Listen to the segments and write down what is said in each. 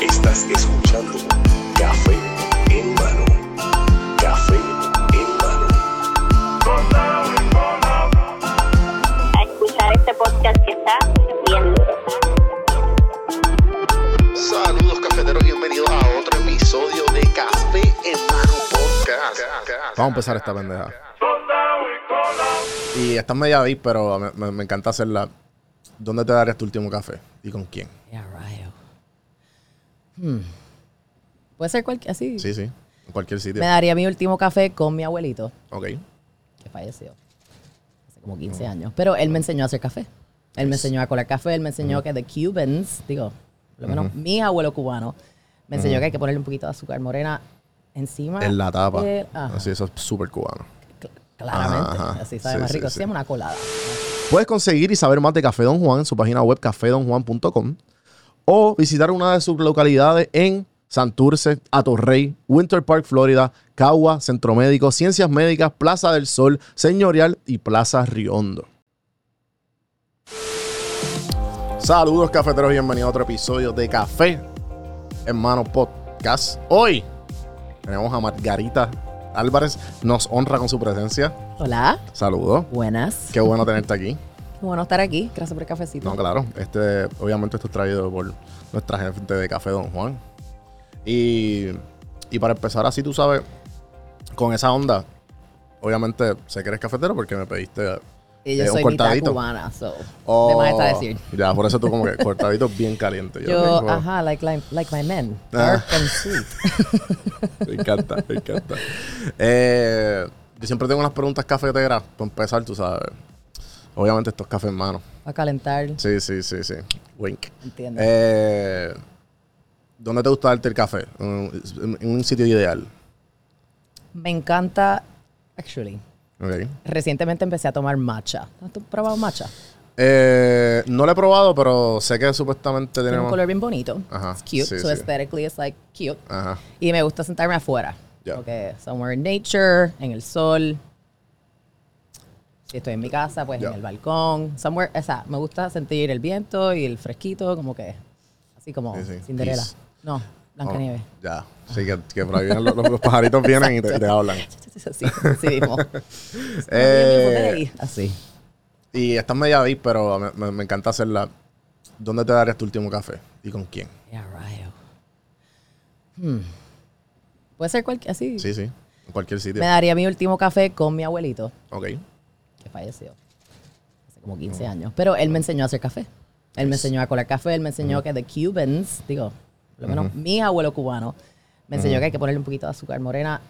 Estás escuchando Café en mano. Café en mano. a escuchar este podcast que está bien duro. Saludos cafeteros, bienvenidos a otro episodio de Café en mano podcast. Vamos a empezar esta pendeja. Y esta es media beat, pero me, me- me encanta hacerla. ¿Dónde te darías tu último café? ¿Y con quién? Ya, rayo. Hmm. Puede ser cualquier, así. Sí, sí. En cualquier sitio. Me daría mi último café con mi abuelito, Ok. que falleció hace como 15 años. Pero él me enseñó a hacer café. Él me enseñó a colar café, él me enseñó que the Cubans, digo, por lo menos mi abuelo cubano, me enseñó que hay que ponerle un poquito de azúcar morena encima. En la tapa. Así, eso es súper cubano. Cl- claramente. Ajá, Así sabe sí, más rico. sí. Hacemos una colada. Puedes conseguir y saber más de Café Don Juan en su página web cafedonjuan.com o visitar una de sus localidades en Santurce, Atorrey, Winter Park, Florida, Cagua, Centro Médico, Ciencias Médicas, Plaza del Sol, Señorial y Plaza Riondo. Saludos cafeteros, bienvenidos a otro episodio de Café Hermano Podcast. Hoy tenemos a Margarita Álvarez, nos honra con su presencia. Hola, Saludos. buenas. Qué bueno tenerte aquí. Qué bueno estar aquí. Gracias por el cafecito. No, claro. Este, obviamente esto es traído por nuestra gente de Café Don Juan. Y, y para empezar así, tú sabes, con esa onda, obviamente sé que eres cafetero porque me pediste Y yo eh, soy mitad cortadito. cubana, so. Oh, de más está decir. Ya, por eso tú como que cortadito bien caliente. Yo, tengo- ajá, like, like, like my men. Ah. Dark and sweet. Me encanta, me encanta. Eh, yo siempre tengo unas preguntas cafeteras para empezar, tú sabes. Obviamente estos cafés en mano. Para calentar. Sí, sí, sí, sí. Wink. Entiendo. Eh, ¿Dónde te gusta darte el café? En un sitio ideal. Me encanta, actually. Ok. Recientemente empecé a tomar matcha. ¿Has probado matcha? Eh, no lo he probado, pero sé que supuestamente Tiene un color bien bonito. Ajá, It's cute. sí, so sí. aesthetically it's like cute. Ajá. Y me gusta sentarme afuera. Ya. Porque somewhere in nature, en el sol. Si estoy en mi casa, pues Ya. en el balcón. Somewhere, o sea, me gusta sentir el viento y el fresquito, como que así como Sí, sí. Cinderella. Peace. No, Blancanieves. Oh, ya. Sí, que, que por ahí vienen los, los pajaritos vienen y te, te hablan. Así, así mismo. Eh, Así. y esta es media beat, pero me, me- me encanta hacerla. ¿Dónde te darías tu último café? ¿Y con quién? Ya, rayo. Hmm. Puede ser cualquier, así. Sí, sí. En cualquier sitio. Me daría mi último café con mi abuelito, Ok. que falleció hace como 15 años. Pero él me enseñó a hacer café. Él me enseñó a colar café, él me enseñó que the Cubans, digo, por lo menos mi abuelo cubano, me enseñó que hay que ponerle un poquito de azúcar morena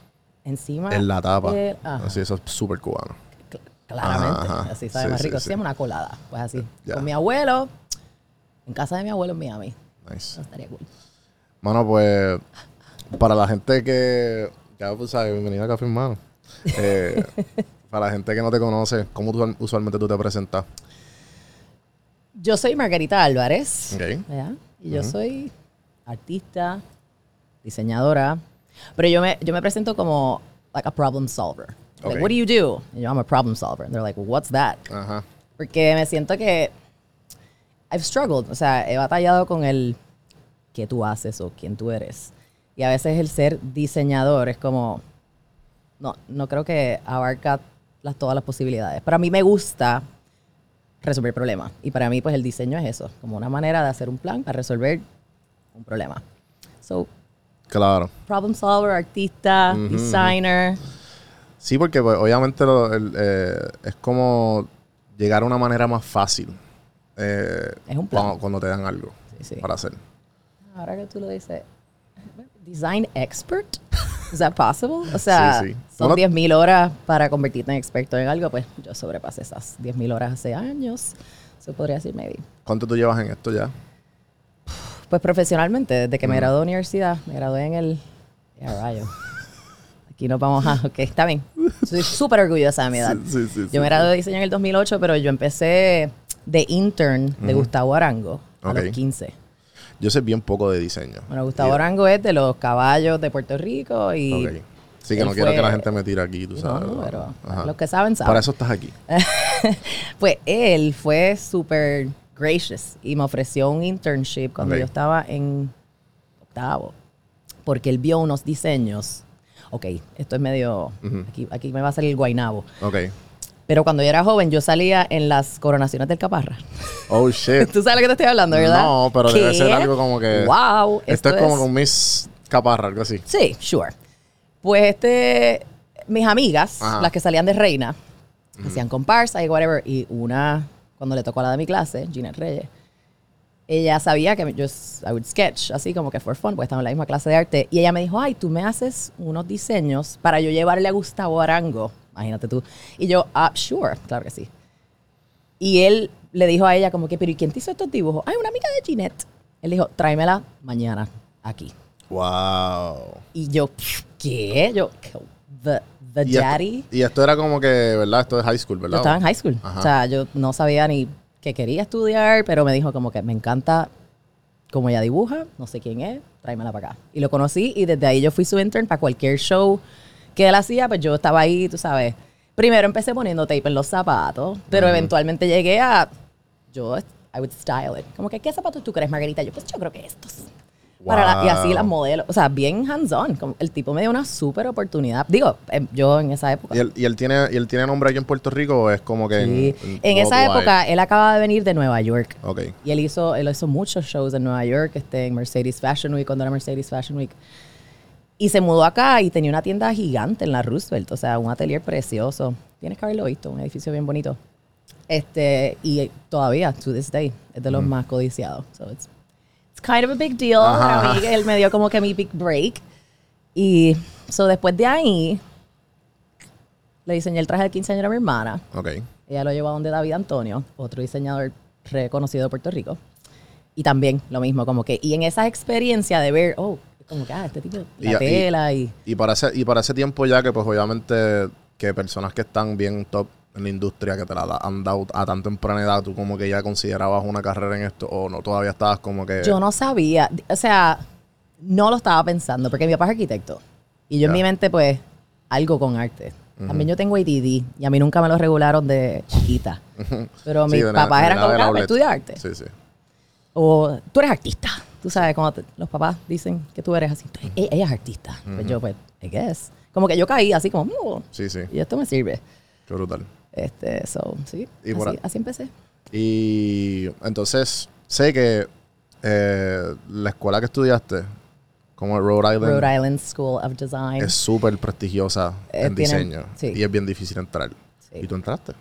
encima. En la tapa. Así, eso es súper cubano. cl- claramente. Ajá, Así sabe sí, más sí, rico. sí. Hacíamos una colada. Pues así. Con mi abuelo, en casa de mi abuelo en Miami. Nice. Eso estaría cool. Mano, pues, para la gente que, ya pues, sabes, bienvenida a Café Hermano. Eh, para la gente que no te conoce, ¿cómo tú- usualmente tú te presentas? Yo soy Margarita Álvarez. Ok. ¿verdad? Y yo soy artista, diseñadora. Pero yo me, yo me presento como like a problem solver. Like, Ok. what do you do? Y yo, I'm a problem solver. And they're like, what's that? Ajá. Porque me siento que I've struggled. O sea, he batallado con el qué tú haces o quién tú eres. Y a veces el ser diseñador es como, no, no creo que abarca las, todas las posibilidades. Pero a mí me gusta resolver problemas. Y para mí, pues el diseño es eso, como una manera de hacer un plan para resolver un problema. So, Claro. problem solver, artista, designer. Sí, porque pues, obviamente lo- el, eh, es como llegar a una manera más fácil. eh, Es un plan. Cuando, cuando te dan algo Sí, sí. para hacer. Ahora que tú lo dices, design expert, is that possible? O sea, Sí, sí. son Uno- 10.000 horas para convertirte en experto en algo, pues yo sobrepasé esas 10.000 horas hace años. Se podría decir, maybe. ¿Cuánto tú llevas en esto ya? Pues profesionalmente, desde que me gradué de universidad, me gradué en el... Ya, rayo. Aquí nos vamos a... Ok, está bien. Soy súper orgullosa de mi edad. Sí, sí, sí, yo me gradué de diseño en el 2008, pero yo empecé de intern de Gustavo Arango a los 15. Yo sé bien poco de diseño. Bueno, Gustavo Arango es de los caballos de Puerto Rico y Ok. Sí, que no quiero que la gente me tire aquí, tú sabes. no, pero Ajá. los que saben, saben. Para eso estás aquí. Pues él fue súper gracious y me ofreció un internship cuando Ok. yo estaba en octavo. Porque él vio unos diseños. Ok, esto es medio. Ujú. aquí, aquí me va a salir el guainabo. Ok. Pero cuando yo era joven, yo salía en las coronaciones del Caparra. Oh, shit. Tú sabes lo que te estoy hablando, ¿verdad? No, pero debe ¿Qué? ser algo como que... ¡Wow! Esto, es como con Miss Caparra, algo así. Sí, sure. Pues este, mis amigas, Ajá. las que salían de reina, hacían comparsa y whatever, y una, cuando le tocó a la de mi clase, Ginette Reyes, ella sabía que yo, I would sketch, así como que for fun, porque estaba en la misma clase de arte, y ella me dijo, ay, tú me haces unos diseños para yo llevarle a Gustavo Arango, imagínate tú. Y yo, ah, sure, claro que sí. Y él le dijo a ella como que, pero ¿y quién te hizo estos dibujos? Ay, una amiga de Ginette. Él dijo, tráemela mañana aquí. Wow. Y yo, ¿qué? Yo, the, the Y esto, daddy. y esto era como que, ¿verdad? Esto es high school, Yo ¿verdad? estaba en high school. Ajá. O sea, yo no sabía ni que quería estudiar, pero me dijo como que me encanta cómo ella dibuja, no sé quién es, tráemela para acá. Y lo conocí y desde ahí yo fui su intern para cualquier show que él hacía, pues yo estaba ahí, tú sabes. Primero empecé poniendo tape en los zapatos, pero eventualmente llegué a, yo, I would style it. Como que, ¿qué zapatos tú crees, Margarita? Yo, pues yo creo que estos. Para la- y así Wow. las modelos. O sea, bien hands-on. El tipo me dio una súper oportunidad. Digo, em, yo en esa época. ¿Y él, y él tiene, ¿Y él tiene nombre aquí en Puerto Rico o es como que Sí. en, En esa worldwide? época, él acaba de venir de Nueva York. Ok. Y él hizo, él hizo muchos shows en Nueva York, este, en Mercedes Fashion Week, cuando era Mercedes Fashion Week. Y se mudó acá y tenía una tienda gigante en la Roosevelt, o sea, un atelier precioso. Tienes que haberlo visto, un edificio bien bonito. Este, y todavía, to this day, es de los más codiciados. So it's kind of a big deal. Ajá. Para mí, él me dio como que mi big break. Y so después de ahí, le diseñé el traje de quinceañera a mi hermana. Ok. Ella lo llevó a donde David Antonio, otro diseñador reconocido de Puerto Rico. Y también lo mismo, como que, y en esa experiencia de ver, oh, como que, ah, este tipo, la Y- y- tela y, Y para, ese, y para ese tiempo ya que pues obviamente que personas que están bien top en la industria, que te la han dado a tan temprana edad, tú como que ya considerabas una carrera en esto o no, todavía estabas como que... yo no sabía, o sea, no lo estaba pensando, porque mi papá es arquitecto. Y yo en mi mente, pues, algo con arte. También yo tengo ADD y a mí nunca me lo regularon de chiquita. Pero mis papás eran como, ah, estudia arte. Sí, sí. O tú eres artista. Tú sabes, cuando te- los papás dicen que tú eres así, tú eres- "E- ella es artista. Pues yo, pues, I guess. Como que yo caí así como, "Mm, Sí, sí. y esto me sirve. Qué brutal. Este, so, sí, Y así, así empecé. Y entonces sé que eh, la escuela que estudiaste, como Rhode Island, Rhode Island School of Design. es súper prestigiosa Eh, en tienen- diseño. sí. Y es bien difícil entrar. Sí. ¿Y tú entraste?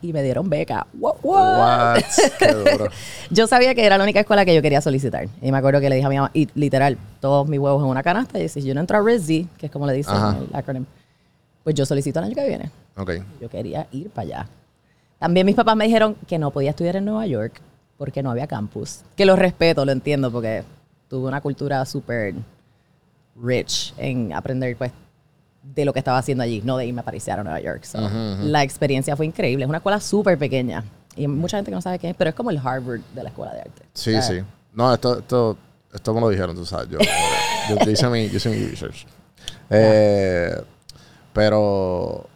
Y me dieron beca. What, what? What? Qué duro. Yo sabía que era la única escuela que yo quería solicitar. Y me acuerdo que le dije a mi mamá, y literal, todos mis huevos en una canasta. Y si yo no entro a RISD, que es como le dicen Ajá. el acronym, pues yo solicito el año que viene. Ok. Yo quería ir para allá. También mis papás me dijeron que no podía estudiar en Nueva York porque no había campus. Que lo respeto, lo entiendo, porque tuve una cultura súper rich en aprender pues de lo que estaba haciendo allí, no de irme a parecer a Nueva York. So, La experiencia fue increíble. Es una escuela súper pequeña. Y mucha gente que no sabe qué es, pero es como el Harvard de la escuela de arte. Sí, sí. No, esto, esto, esto me lo dijeron, tú sabes. Yo, yo, yo hice, mi, yo hice mi research. Eh, pero,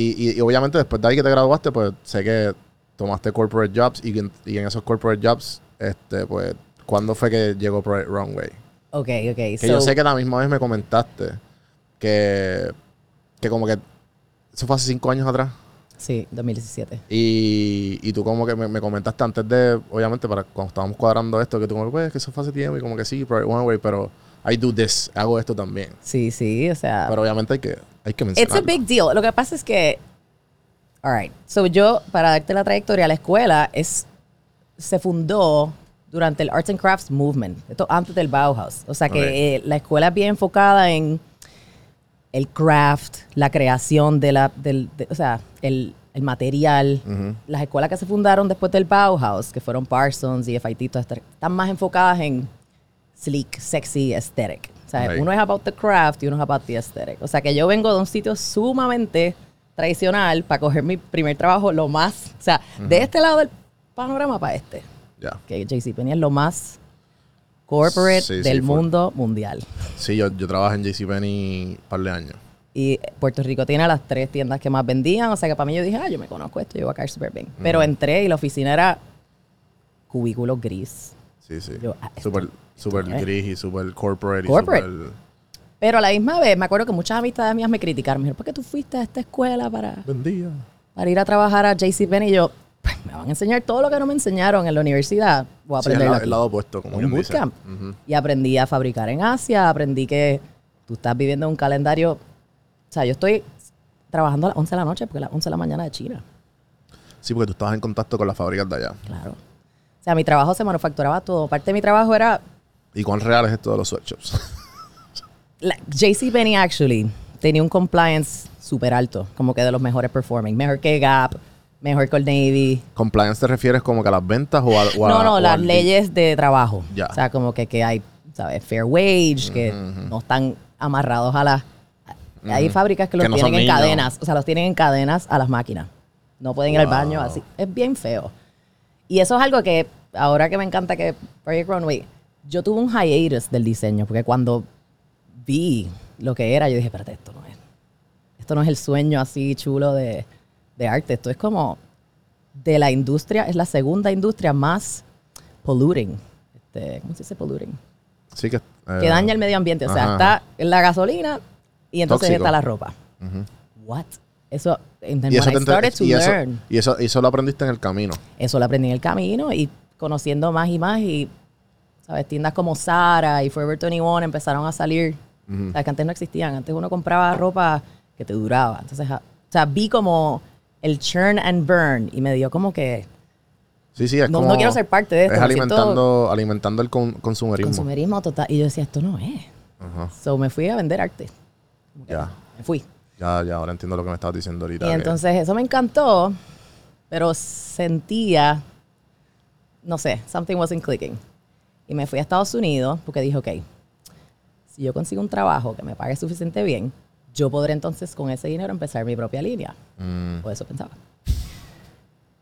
y, y, y obviamente después de ahí que te graduaste, pues sé que tomaste corporate jobs y, en- y en esos corporate jobs, este, pues, ¿cuándo fue que llegó Project Runway? Ok, ok. Que so- yo sé que la misma vez me comentaste que, que como que eso fue hace cinco años atrás. Sí, 2017. Y, y tú como que me, me comentaste antes de, obviamente, para cuando estábamos cuadrando esto, que tú como, pues, que eso fue hace tiempo y como que sí, Project One Way, pero I do this, hago esto también. Sí, sí, o sea... Pero obviamente hay que, hay que It's a mencionarlo. big deal. Lo que pasa es que, all right, so yo, para darte la trayectoria, la escuela es, se fundó durante el Arts and Crafts Movement, esto antes del Bauhaus. O sea que eh, la escuela es bien enfocada en el craft, la creación de la, del, de- o sea, el, el material. Ujú. Las escuelas que se fundaron después del Bauhaus, que fueron Parsons y FIT, todas estas, están más enfocadas en sleek, sexy, aesthetic. O sea, Right. uno es about the craft y uno es about the aesthetic. O sea, que yo vengo de un sitio sumamente tradicional para coger mi primer trabajo lo más, o sea, de este lado del panorama para este. Ya. Que JCPenney es lo más corporate Sí, del mundo mundial. Sí, yo, yo trabajé en JCPenney un par de años. Y Puerto Rico tiene las tres tiendas que más vendían. O sea que para mí yo dije, ah, yo me conozco esto, yo voy a caer súper bien. Pero entré y la oficina era cubículo gris. Sí, sí. Yo, ah, esto- super esto es- gris y súper corporate. y Corporate. súper- Pero a la misma vez, me acuerdo que muchas amistades mías me criticaron. Me dijeron, ¿por qué tú fuiste a esta escuela para, para ir a trabajar a JCPenney? Y yo, pues me van a enseñar todo lo que no me enseñaron en la universidad. Voy a Sí, el, aprender lado- el lado opuesto, como un dice. bootcamp. Y aprendí a fabricar en Asia, aprendí que tú estás viviendo un calendario. O sea, yo estoy trabajando a las 11 de la noche porque es las 11 de la mañana de China. Sí, porque tú estabas en contacto con las fábricas de allá. Claro. Sea, mi trabajo se manufacturaba todo. Parte de mi trabajo era ¿Y cuán real es esto de los sweatshops? la- JCPenney actually tenía un compliance súper alto, como que de los mejores performing, mejor que Gap, mejor que Old Navy. ¿Compliance te refieres como que a las ventas o a, o a- no, no, o las al- leyes de trabajo. Ya. O sea, como que, que hay, ¿sabes? Fair wage, que no están amarrados a las... Hay fábricas que los Que no son tienen en niños. cadenas, o sea, los tienen en cadenas a las máquinas. No pueden ir al baño así. Es bien feo. Y eso es algo que, ahora que me encanta que Project Runway, yo tuve un hiatus del diseño, porque cuando vi lo que era, yo dije, espérate, esto no es. Esto no es el sueño así chulo de, de arte. Esto es como de la industria, es la segunda industria más polluting. Este, ¿Cómo se dice polluting? Sí, que, eh, Que daña el medio ambiente. O sea, ajá. está en la gasolina y entonces Tóxico. está la ropa. Ujú. What? Eso, Y eso, te y, eso, y, eso, y eso lo aprendiste en el camino. eso lo aprendí en el camino y conociendo más y más y, ¿sabes? Tiendas como Zara y Forever 21 empezaron a salir. Ujú. O sea, que antes no existían. Antes uno compraba ropa que te duraba. Entonces, ah, o sea, vi como el churn and burn y me dio como que Sí, sí, es No- como... no quiero ser parte de esto, Es siento- alimentando, alimentando el con- consumerismo. consumerismo total. Y yo decía, esto no es. Ajá. So me fui a vender arte. Ya. Me fui. Ya, ya, ahora entiendo lo que me estabas diciendo ahorita. Y entonces eso me encantó, pero sentía, no sé, something wasn't clicking. Y me fui a Estados Unidos porque dije, ok, si yo consigo un trabajo que me pague suficiente bien, yo podré entonces con ese dinero empezar mi propia línea. Mm, O eso pensaba.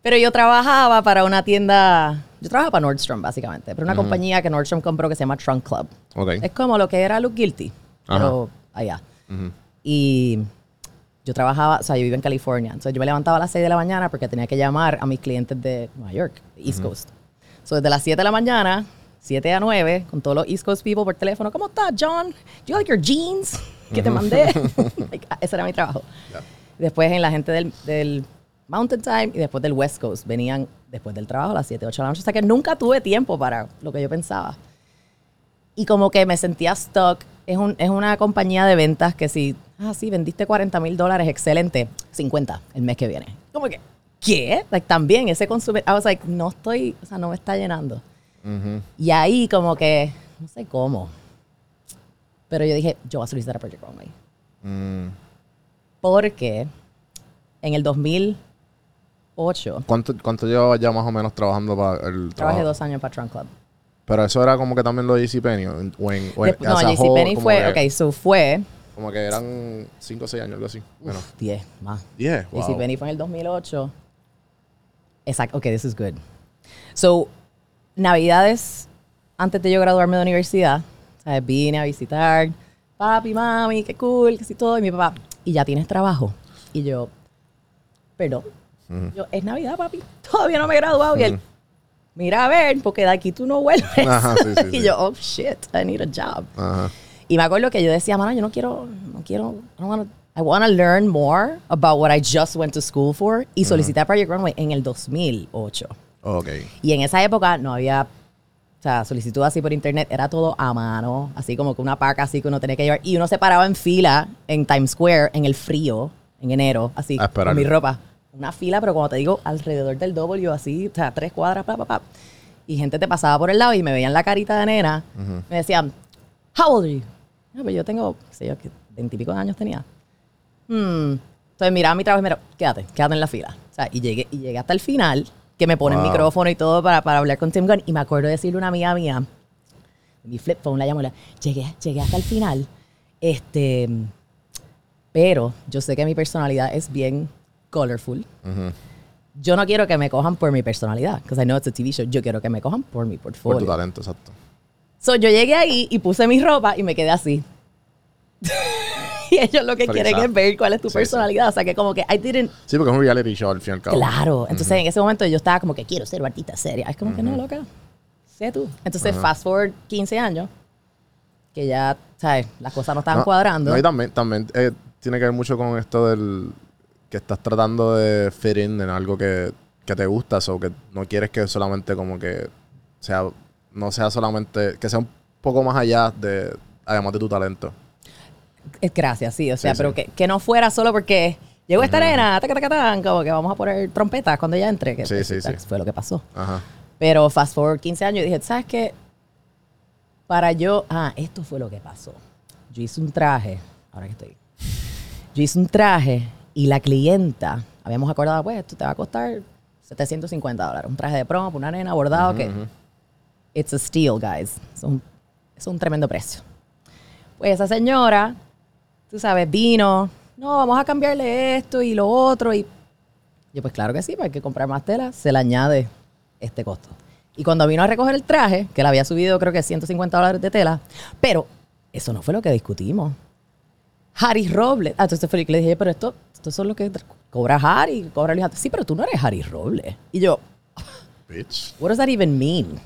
Pero yo trabajaba para una tienda, yo trabajaba para Nordstrom básicamente, pero una compañía que Nordstrom compró que se llama Trunk Club. ok. Es como lo que era Look Guilty, pero allá. Y yo trabajaba, o sea, yo vivo en California. Entonces yo me levantaba a las 6 de la mañana porque tenía que llamar a mis clientes de Nueva York, East Coast. So desde las 7 de la mañana, 7 a 9, con todos los East Coast people por teléfono. ¿Cómo estás, John? Do you like your jeans que te mandé? Ah, ese era mi trabajo. Ya. Después en la gente del, del Mountain Time y después del West Coast. Venían después del trabajo a las 7, 8 de la noche. O sea que nunca tuve tiempo para lo que yo pensaba. Y como que me sentía stuck. Es, un, es una compañía de ventas que si, ah, sí, vendiste 40 mil dólares, excelente, 50 el mes que viene. Como que, ¿qué? Like, también ese consumidor, I was like, no estoy, o sea, no me está llenando. Ujú. Y ahí como que, no sé cómo, pero yo dije, yo voy a solicitar a Project Runway. Mm. Porque en el 2008 ¿Cuánto, ¿Cuánto llevabas ya más o menos trabajando para el trabajé dos años para Trunk Club. Pero eso era como que también lo de JCPenney. O en, o en, o en- Después- no, JCPenney fue, que- ok, so fue Como que eran 5 o 6 años, algo así. Bueno, 10 más. 10. Wow. JCPenney fue en el 2008. Exacto, ok, this is good. So, Navidades, antes de yo graduarme de universidad, ¿sabes? vine a visitar, papi, mami, qué cool, que sí todo, y mi papá, y ya tienes trabajo. Y yo, perdón, yo, es Navidad, papi, todavía no me he graduado. Y él, mira a ver, porque de aquí tú no vuelves. Ajá, sí, sí, y sí. yo, oh shit, I need a job. Ajá. Y me acuerdo que yo decía, mano, yo no quiero, no quiero, I don't wanna, I want to learn more about what I just went to school for. Y solicité a Project Runway en el 2008. Ok. Y en esa época no había, o sea, solicitud así por internet, era todo a mano, así como que una paca así que uno tenía que llevar. Y uno se paraba en fila en Times Square en el frío, en enero, así, con mi ropa. Una fila, pero como te digo, alrededor del W, así, o sea, tres cuadras, pa, pa, pa. Y gente te pasaba por el lado y me veían la carita de nena. Me decían, How old are you? No, pues yo tengo, qué sé yo, veintipico de años tenía. Hmm. Entonces miraba mi trabajo y mira, quédate, quédate en la fila. O sea, y llegué, y llegué hasta el final, que me pone el Wow. micrófono y todo para, para hablar con Tim Gunn. Y me acuerdo de decirle a una amiga mía, mi flip phone la llamó, la, llegué, llegué hasta el final. Este, pero yo sé que mi personalidad es bien colorful. Yo no quiero que me cojan por mi personalidad, because I know it's a TV show. Yo quiero que me cojan por mi Por portfolio. tu talento, exacto. So, yo llegué ahí y puse mi ropa y me quedé así. Y ellos lo que quieren es ver cuál es tu Sí, personalidad. O sea, que como que I didn't... Sí, porque es un reality show al fin y al cabo. Claro. Entonces, en ese momento yo estaba como que quiero ser artista seria. Es como que no, loca. Sé tú. Entonces, fast forward 15 años, que ya, ¿sabes? Las cosas no estaban No, cuadrando. No, y también, también eh, tiene que ver mucho con esto del que estás tratando de fit in en algo que, que te gusta, o que no quieres que solamente como que sea, no sea solamente, que sea un poco más allá de, además de tu talento. Eh, Gracias, sí. O sea, Sí, pero sí. Que, que no fuera solo porque llegó esta tan, como que vamos a poner trompetas cuando ella entre. Que Sí, sí, sí. Fue lo que pasó. Ajá. Pero fast forward 15 años y dije, ¿sabes qué? Para yo, ah, esto fue lo que pasó. Yo hice un traje, ahora que estoy. Yo hice un traje y la clienta, habíamos acordado, pues, esto te va a costar 750 dólares. Un traje de promo una nena bordado que. It's a steal, guys. Es un, es un tremendo precio. Pues esa señora, tú sabes, vino, no, vamos a cambiarle esto y lo otro. Y yo, pues claro que sí, pues hay que comprar más tela, se le añade este costo. Y cuando vino a recoger el traje, que le había subido creo que 150 dólares de tela, pero eso no fue lo que discutimos. Harry Robles. Ah, entonces que le dije, pero esto, esto son lo que cobra Harry, cobra Luis. Sí, pero tú no eres Harry Robles. Y yo, Bitch. what does that even mean?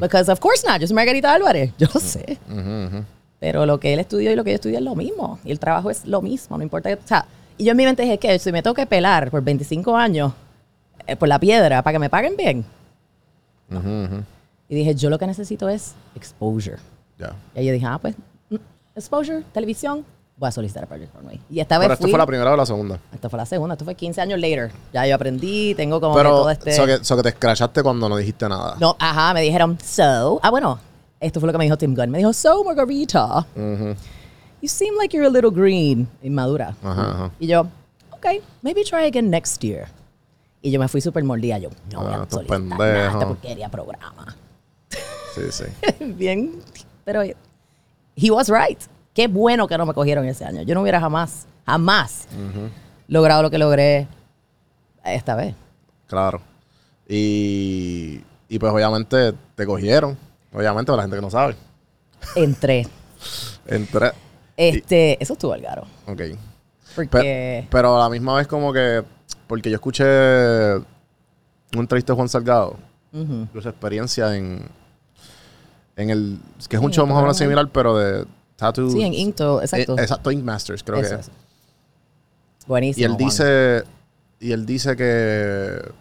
Because of course not, yo soy Margarita Álvarez, yo lo sé. Pero lo que él estudió y lo que yo estudié es lo mismo. Y el trabajo es lo mismo, no importa. que- O sea, y yo en mi mente dije que si me tengo que pelar por 25 años eh, por la piedra para que me paguen bien. Y dije, yo lo que necesito es exposure. Ya. Y ahí yo dije, ah, pues, mm, exposure, televisión, voy a solicitar a Project Runway. Y esta vez Pero esto fui, fue la primera o la segunda. esta fue la segunda, esto fue 15 años later. Ya yo aprendí, tengo como que Pero, todo este... so que, so que te escrachaste cuando no dijiste nada. No, ajá, me dijeron, so. Ah, bueno, esto fue lo que me dijo Tim Gunn. Me dijo, so, Margarita, you seem like you're a little green, inmadura. Ajá, ajá. Y yo, ok, maybe try again next year. Y yo me fui súper mordida. Yo, no voy Ah, a solicitar nada, esta porquería programa. Sí, sí. Bien, pero he was right. Qué bueno que no me cogieron ese año. Yo no hubiera jamás, jamás logrado lo que logré esta vez. Claro. Y, y pues obviamente te cogieron. Obviamente para la gente que no sabe. Entré. Entré. Este, eso estuvo al garo. Ok. Porque... Pe- pero a la misma vez como que... Porque yo escuché una entrevista de Juan Salgado. De su experiencia en... En el... Que es un Sí, show más o menos similar, pero de tattoo... Sí, en Inkto, exacto. Eh, exacto, Ink Masters, creo Eso que es. Buenísimo. Y él Juan. dice... Y él dice que...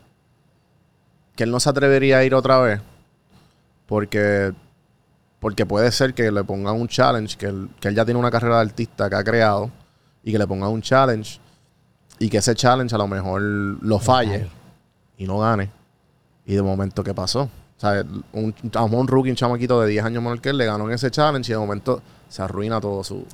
Que él no se atrevería a ir otra vez. Porque... Porque puede ser que le pongan un challenge, que él, que él ya tiene una carrera de artista que ha creado, y que le pongan un challenge, y que ese challenge a lo mejor lo falle y no gane. Y de momento, ¿qué pasó? O sea, un, un rookie, un chamaquito de 10 años menor que él, le ganó en ese challenge y de momento se arruina todo su...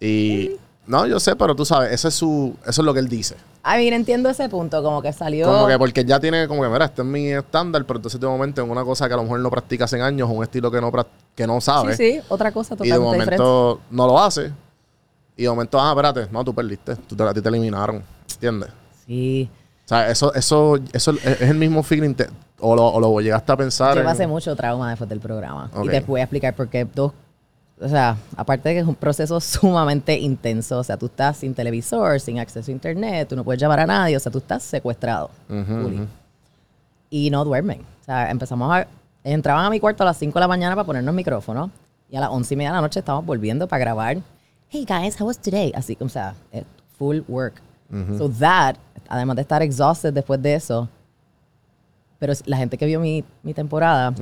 Y... No, yo sé, pero tú sabes, ese es su, eso es lo que él dice. A mí entiendo ese punto, como que salió. Como que porque ya tiene, como que, mira, este es mi estándar, pero entonces de momento en una cosa que a lo mejor no practica hace años, un estilo que no, que no sí, sabe, sí, otra cosa y de totalmente diferente. momento no lo hace, y de momento, ah, espérate, no, tú perdiste, tú te, a ti te eliminaron, ¿entiendes? Sí. O sea, eso, eso, eso es el mismo feeling, te- o, lo, o lo llegaste a pensar. Yo en- pasé mucho trauma después del programa. Y te voy a explicar por qué dos. O sea, aparte de que es un proceso sumamente intenso, o sea, tú estás sin televisor, sin acceso a internet, tú no puedes llamar a nadie, o sea, tú estás secuestrado. Ujú. Y no duermen. O sea, empezamos a. Entraban a mi cuarto a las 5 de la mañana para ponernos micrófonos y a las 11 y media de la noche estábamos volviendo para grabar. Hey guys, how was today? Así, o sea, eh, full work. So that, además de estar exhausted después de eso, pero la gente que vio mi, mi temporada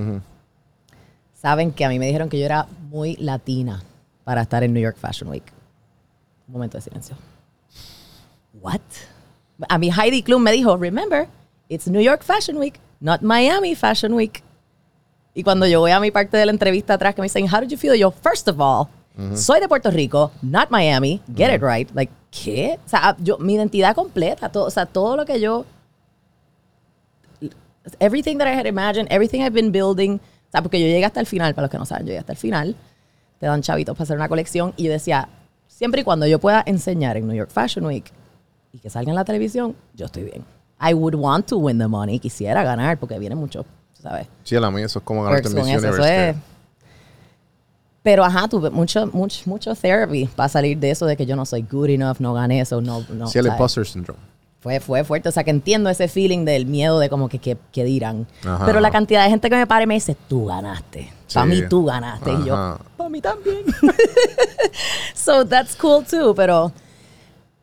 saben que a mí me dijeron que yo era muy latina para estar en New York Fashion Week. Un momento de silencio. What? A mí Heidi Klum me dijo, remember, it's New York Fashion Week, not Miami Fashion Week. Y cuando yo voy a mi parte de la entrevista atrás que me dicen, how did you feel? Yo, first of all, soy de Puerto Rico, not Miami, get it right. Like, ¿qué? O sea, yo, mi identidad completa, todo, o sea, todo lo que yo everything that I had imagined, everything I've been building. O sea, porque yo llegué hasta el final, para los que no saben, yo llegué hasta el final. Te dan chavitos para hacer una colección. Y yo decía, siempre y cuando yo pueda enseñar en New York Fashion Week y que salga en la televisión, yo estoy bien. I would want to win the money. Quisiera ganar porque viene mucho, ¿sabes? Sí, a la mí eso es como ganarte Miss Universe. es. Pero ajá, tuve mucho, mucho, mucho therapy para salir de eso de que yo no soy good enough, no gané eso, no, no. Sí, el imposter syndrome. Fue, fue fuerte. O sea, que entiendo ese feeling del miedo de como que, que, que dirán. Ajá. Pero la cantidad de gente que me para y me dice, tú ganaste. Para mí tú ganaste. Y yo, para mí también. so that's cool too. Pero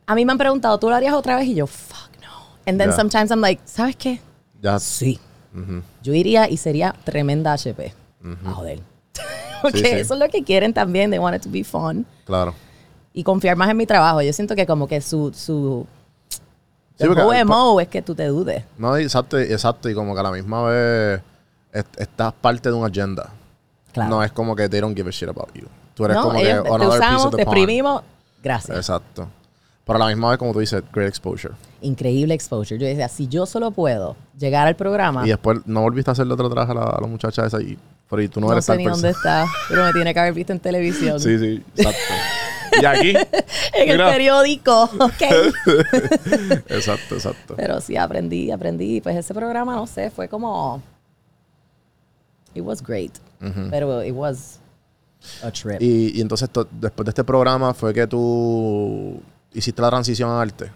a mí me han preguntado, ¿tú lo harías otra vez? Y yo, fuck no. And then Yeah. sometimes I'm like, ¿sabes qué? Sí. Yo iría y sería tremenda HP. A joder. Porque Sí, sí. eso es lo que quieren también. They want it to be fun. Claro. Y confiar más en mi trabajo. Yo siento que como que su... su Sí, porque- MO es que tú te dudes. No, exacto, exacto. Y como que a la misma vez est- estás parte de una agenda. Claro. No es como que they don't give a shit about you. Tú eres No, como ellos que te usamos, te exprimimos. Gracias. Exacto. Pero a la misma vez, como tú dices, great exposure. Increíble exposure. Yo decía, si yo solo puedo llegar al programa, Y después no volviste a hacerle otro traje a la, a la muchacha esa y, pero y tú no, no, eres sé tal ni persona. dónde está, pero me tiene que haber visto en televisión. Sí, sí, exacto. y aquí. en el periódico, ok. Exacto, exacto. pero sí, aprendí, aprendí. Pues ese programa, no sé, fue como... It was great. Pero it was a trip. Y, y entonces, to- después de este programa, fue que tú hiciste la transición a arte.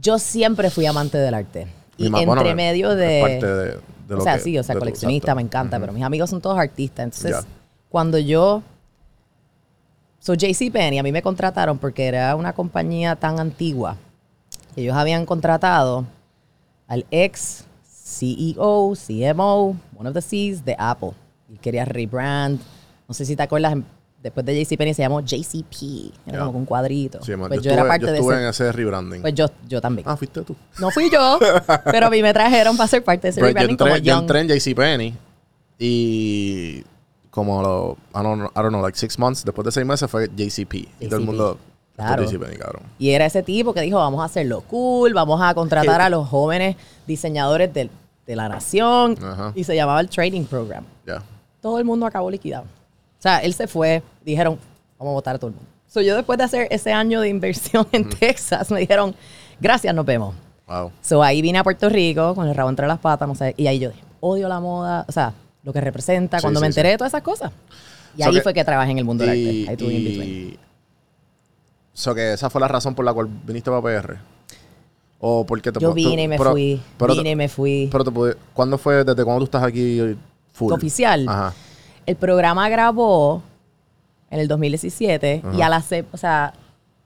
Yo siempre fui amante del arte. Y entre bueno, medio de... parte de, de o lo sea, que- sí, o sea, tu- coleccionista, me encanta, pero mis amigos son todos artistas. Entonces, cuando yo... So, JCPenney, a mí me contrataron porque era una compañía tan antigua. que Ellos habían contratado al ex CEO, CMO, one of the Cs de Apple. Y quería rebrand. No sé si te acuerdas, después de JCPenney se llamó JCP. Era Ya. como un cuadrito. Sí, pues yo, yo, era estuve, parte yo de estuve ese. en ese rebranding. Pues yo, yo también. ah, fuiste tú. No fui yo, pero a mí me trajeron para ser parte de ese Pero yo rebranding como yo entré en JCPenney y como lo, I don't, know- I don't know, like six months, después de seis meses fue JCP. Y todo el mundo, Claro. JCPenney, cabrón. Y era ese tipo que dijo, vamos a hacerlo cool, vamos a contratar a los jóvenes diseñadores del- de, la nación. Y se llamaba el Training Program. Ya. Todo el mundo acabó liquidado. O sea, él se fue, dijeron, vamos a votar a todo el mundo. So, yo después de hacer ese año de inversión en Texas, me dijeron, gracias, nos vemos. Wow. So, ahí vine a Puerto Rico con el rabo entre las patas, no sé, y ahí yo dije, odio la moda, o sea, lo que representa, Sí, cuando sí, me enteré sí. de todas esas cosas. Y So ahí que- fue que trabajé en el mundo del Y, arte. Ahí tuve in between. y so que esa fue la razón por la cual viniste para PR. O porque te Yo vine y me pero- fui, pero vine y me fui. Pero te pude- ¿cuándo fue? ¿Desde cuándo tú estás aquí full? Oficial. Ajá. El programa grabó en el 2017 y a la, se- o sea,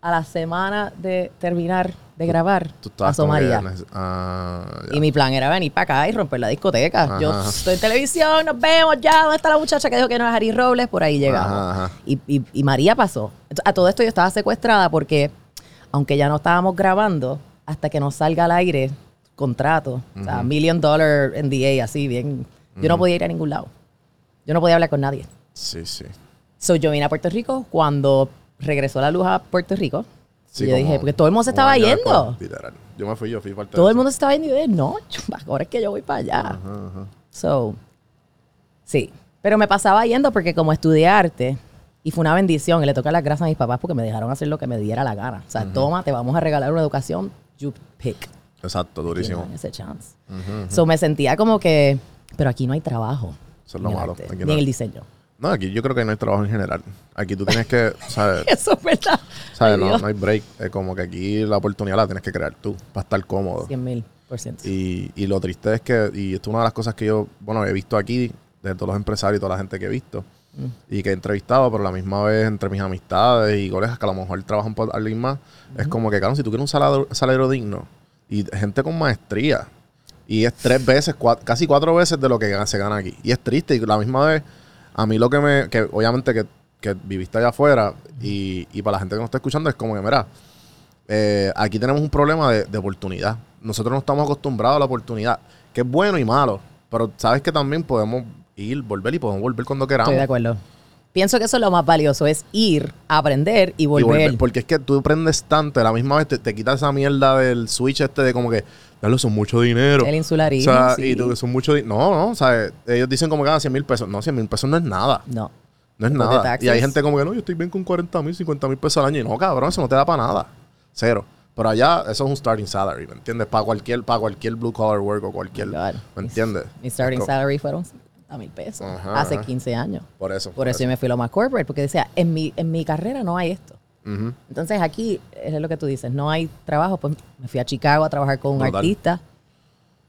a la semana de terminar de grabar Tú estabas pasó María. ah. Y mi plan era venir para acá y romper la discoteca. Ajá, Yo ajá. estoy en televisión, nos vemos ya. ¿Dónde está la muchacha que dijo que no es Ari Robles? Por ahí llegamos. Ajá, ajá. Y, y- y María pasó. A todo esto yo estaba secuestrada porque, aunque ya no estábamos grabando, hasta que nos salga al aire contrato, o sea, million dollar NDA, así bien. Yo no podía ir a ningún lado. Yo no podía hablar con nadie. Sí, sí. So, yo vine a Puerto Rico cuando regresó la luz a Puerto Rico. Sí, y yo dije, porque todo el mundo se estaba yendo. literal. Yo me fui, yo fui de Todo el mundo se estaba yendo y yo dije, no, ahora es que yo voy para allá. Ajá, ajá. So, sí. Pero me pasaba yendo porque como estudié arte, y fue una bendición, y le toca las gracias a mis papás porque me dejaron hacer lo que me diera la gana. O sea, toma, te vamos a regalar una educación, you pick. Exacto, durísimo. Ese chance. So, me sentía como que, pero aquí no hay trabajo. Eso es lo en malo. arte, Aquí Ni no en el diseño. No, aquí yo creo que no hay trabajo en general. Aquí tú tienes que, ¿sabes? Eso es verdad. ¿sabes? No, no hay break. Es como que aquí la oportunidad la tienes que crear tú para estar cómodo. 100 mil por ciento. Y, y lo triste es que, y esto es una de las cosas que yo, bueno, he visto aquí, de todos los empresarios y toda la gente que he visto, Mm. y que he entrevistado, pero a la misma vez entre mis amistades y colegas que a lo mejor trabajan por alguien más, es como que, claro, si tú quieres un salario, salario digno, y gente con maestría, y es tres veces, cua- casi cuatro veces de lo que se gana aquí. Y es triste, y la misma vez, a mí lo que me, que obviamente que, que viviste allá afuera, y, y para la gente que nos está escuchando, es como que, mira, eh, aquí tenemos un problema de, de oportunidad. Nosotros no estamos acostumbrados a la oportunidad, que es bueno y malo, pero sabes que también podemos ir, volver y podemos volver cuando queramos. Estoy de acuerdo. Pienso que eso es lo más valioso, es ir, aprender y Y volver. porque es que tú aprendes tanto, a la misma vez te, te quitas esa mierda del switch este de como que, dale, son mucho dinero. El insularismo, O sea, sí. y tú, son mucho dinero. No, no, o sea, ellos dicen como que ganan 100 mil pesos. No, 100 mil pesos no es nada. No. No es Después nada. Y hay gente como que, no, yo estoy bien con 40 mil, 50 mil pesos al año. Y no, cabrón, eso no te da para nada. Cero. Pero allá, eso es un starting salary, ¿me entiendes? Para cualquier, para cualquier blue collar work o cualquier, God. ¿me entiendes? Mi starting salary fueron 60 mil pesos Ajá, hace ajá. 15 años. Por eso. Por eso yo me fui lo más corporate, porque decía, en mi, en mi carrera no hay esto. Entonces aquí es lo que tú dices, no hay trabajo, pues me fui a Chicago a trabajar con un artista.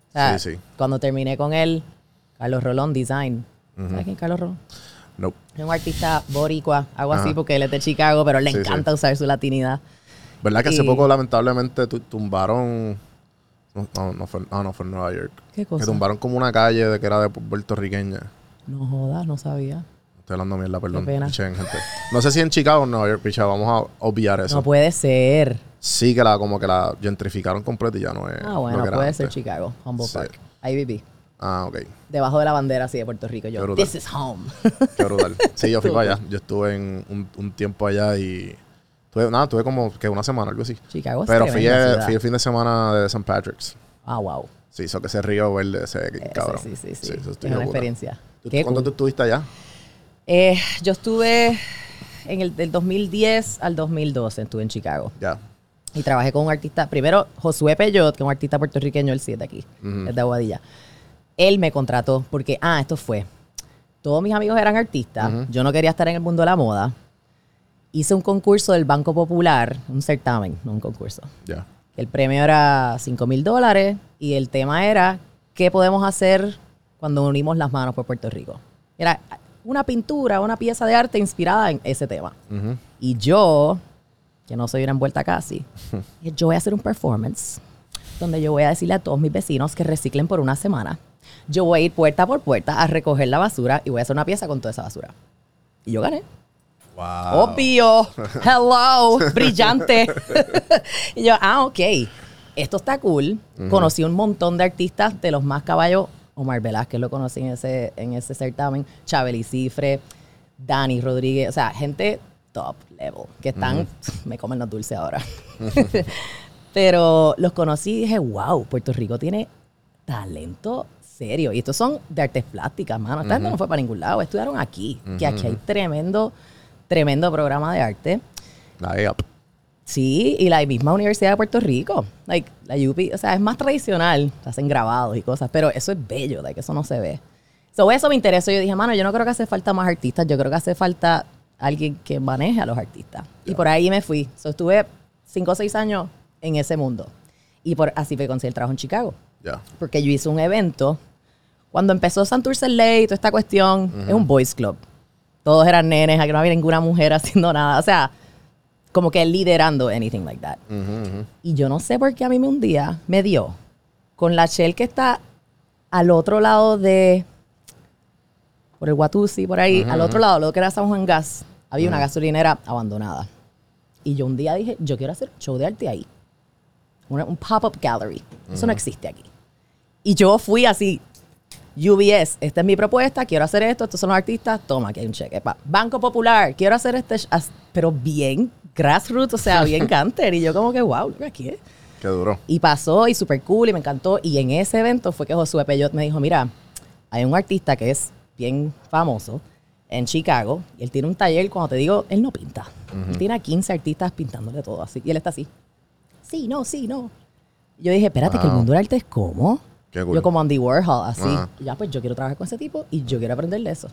O sea, Sí, sí. Cuando terminé con él, Carlos Rolón Design. ¿Sabes quién es Carlos Rolón? Nope. Es un artista boricua, algo así porque él es de Chicago, pero le Sí, encanta usar su latinidad. ¿Verdad que hace poco, lamentablemente, tu- tumbaron. No, no, no fue, ah, no, fue en Nueva York. ¿Qué cosa? Que tumbaron como una calle de que era de puertorriqueña. No jodas, no sabía. Estoy hablando mierda, perdón. pena. Pichen, gente. No sé si en Chicago o en Nueva York, picha, vamos a obviar eso. No puede ser. sí que la como que la gentrificaron completa y ya no es. Ah, bueno, puede antes. ser Chicago, Humboldt Sí. Park. Ahí viví. Ah, ok. Debajo de la bandera así de Puerto Rico. Yo, this is home. Qué brutal. Sí, yo fui para allá. Yo estuve en un, un tiempo allá y. Tuve, nada, tuve como que una semana, algo así. Chicago Pero fui, el- ciudad. fui el fin de semana de St. Patrick's. Ah, wow. Sí, hizo que ese río verde, ese Ese cabrón. Sí, sí, sí. eso es una puta. experiencia. ¿Tú- Qué ¿Cuánto cool. tú estuviste allá? Eh, yo estuve en el del 2010 al 2012, estuve en Chicago. Ya. Y trabajé con un artista, primero Josué Peyot, que es un artista puertorriqueño, él sí es de aquí, es de Aguadilla. Él me contrató porque, ah, esto fue, todos mis amigos eran artistas, yo no quería estar en el mundo de la moda. Hice un concurso del Banco Popular, un certamen, no un concurso. Ya. El premio era 5 mil dólares y el tema era qué podemos hacer cuando unimos las manos por Puerto Rico. Era una pintura, una pieza de arte inspirada en ese tema. Ujú. Y yo, que no soy una envuelta casi, yo voy a hacer un performance donde yo voy a decirle a todos mis vecinos que reciclen por una semana. Yo voy a ir puerta por puerta a recoger la basura y voy a hacer una pieza con toda esa basura. Y yo gané. Wow. Obvio. Hello. Brillante. y yo, ah, ok. Esto está cool. Conocí un montón de artistas de los más caballos. Omar Velázquez lo conocí en ese, en ese certamen. Chabeli Cifre, Dani Rodríguez. O sea, gente top level. Que están, me comen los dulces ahora. Pero los conocí y dije, wow, Puerto Rico tiene talento serio. Y estos son de artes plásticas, mano. Esta gente no fue para ningún lado. Estudiaron aquí. Que aquí hay tremendo, tremendo programa de arte. EAP. Sí, y la misma Universidad de Puerto Rico. Like, la UP, o sea, es más tradicional. Hacen grabados y cosas, pero eso es bello, like, eso no se ve. So, eso me interesó. Yo dije, mano, yo no creo que hace falta más artistas, yo creo que hace falta alguien que maneje a los artistas. Y por ahí me fui. So, estuve cinco o seis años en ese mundo. Y por así fue conseguí el trabajo en Chicago. Ya. Porque yo hice un evento. Cuando empezó Santurce Ley y toda esta cuestión, es un boys club. Todos eran nenes, aquí no había ninguna mujer haciendo nada. O sea, como que liderando anything like that. Y yo no sé por qué a mí me un día me dio con la Shell que está al otro lado de por el Watusi, por ahí, al otro lado, lo que era San Juan Gas, había una gasolinera abandonada. Y yo un día dije, yo quiero hacer un show de arte ahí. Una- un pop-up gallery. Eso no existe aquí. Y yo fui así, UBS, esta es mi propuesta, quiero hacer esto, estos son los artistas, toma, aquí hay un cheque. pa. Banco Popular, quiero hacer este, pero bien grassroots, o sea, bien canter. Y yo como que, wow, aquí es. Qué duro. Y pasó y súper cool y me encantó. Y en ese evento fue que Josué Peyot me dijo, mira, hay un artista que es bien famoso en Chicago y él tiene un taller, cuando te digo, él no pinta. Él tiene a 15 artistas pintándole todo así. Y él está así. Sí, no, sí, no. Y yo dije, espérate, que el Wow. mundo del arte es como. Qué cool. Yo como Andy Warhol, así. Ya, pues yo quiero trabajar con ese tipo y yo quiero aprender de eso.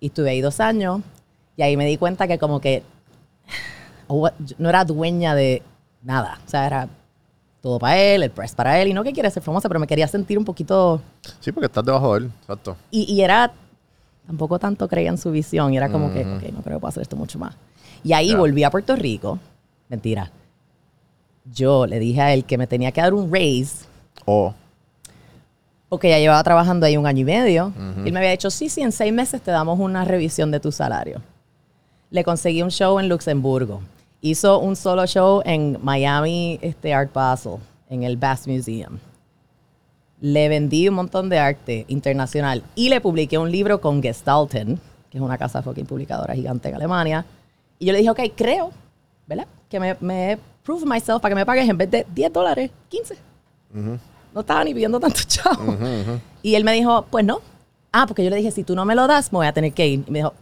Y estuve ahí dos años y ahí me di cuenta que como que no era dueña de nada. O sea, era todo para él, el press para él. Y no que quiere ser famosa, pero me quería sentir un poquito... Sí, porque estás debajo de él. Exacto. Y, y era... Tampoco tanto creía en su visión. Y era como que, ok, no creo que pueda hacer esto mucho más. Y ahí volví a Puerto Rico. Mentira. Yo le dije a él que me tenía que dar un raise O. porque ya llevaba trabajando ahí un año y medio. Y él me había dicho, sí, sí, en seis meses te damos una revisión de tu salario. Le conseguí un show en Luxemburgo. Hizo un solo show en Miami este, Art Basel, en el Bass Museum. Le vendí un montón de arte internacional y le publiqué un libro con Gestalten, que es una casa fucking publicadora gigante en Alemania. Y yo le dije, ok, creo, ¿verdad? Que me, me prove myself para que me pagues en vez de 10 dólares, 15. No estaba ni pidiendo tanto chavo. Y él me dijo, pues no. Ah, porque yo le dije, si tú no me lo das, me voy a tener que ir. Y me dijo,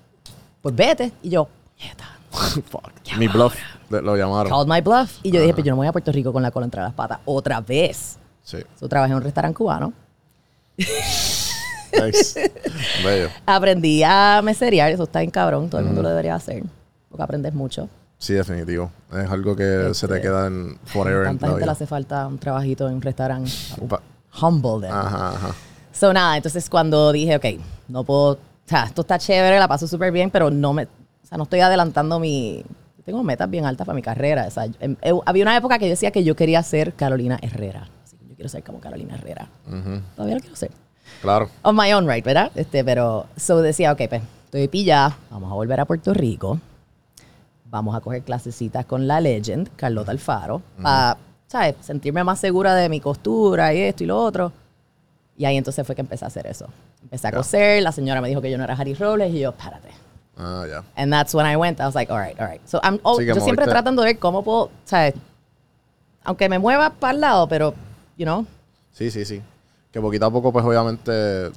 pues vete. Y yo, "Puñeta, Fuck. Mi bluff. Lo llamaron. called my bluff. Y yo dije, pues yo no me voy a Puerto Rico con la cola entre las patas otra vez. Sí. Yo trabajé en un restaurante cubano. Nice. Bello. Aprendí a meserear, eso está bien cabrón, todo el mundo lo debería hacer, porque aprendes mucho. Sí, definitivo. Es algo que se te Este, queda en forever. en Tanta la gente le vida. hace falta un trabajito en un restaurante. Pa- Humble them. Ajá, ajá. So, nada, entonces cuando dije, ok, no puedo, o sea, esto está chévere, la paso súper bien, pero no me, sea, no estoy adelantando mi, tengo metas bien altas para mi carrera. O sea, em- había una época que yo decía que yo quería ser Carolina Herrera. Así que yo quiero ser como Carolina Herrera. Todavía lo quiero ser. Claro. On my own right, ¿verdad? Este, pero, so decía, ok, pues, estoy pillada, vamos a volver a Puerto Rico, vamos a coger clasecitas con la legend, Carlota Alfaro, para, ¿sabes? Sentirme más segura de mi costura y esto y lo otro. Y ahí entonces fue que empecé a hacer eso. Empecé a coser, la señora me dijo que yo no era Harry Robles y yo, párate. Ah, ya. And that's when I went. I was like, all right, all right. So I'm, oh, yo siempre tratando de ver cómo puedo, ¿sabes? Aunque me mueva para el lado, pero, you know, Sí, sí, sí. Que poquito a poco, pues obviamente,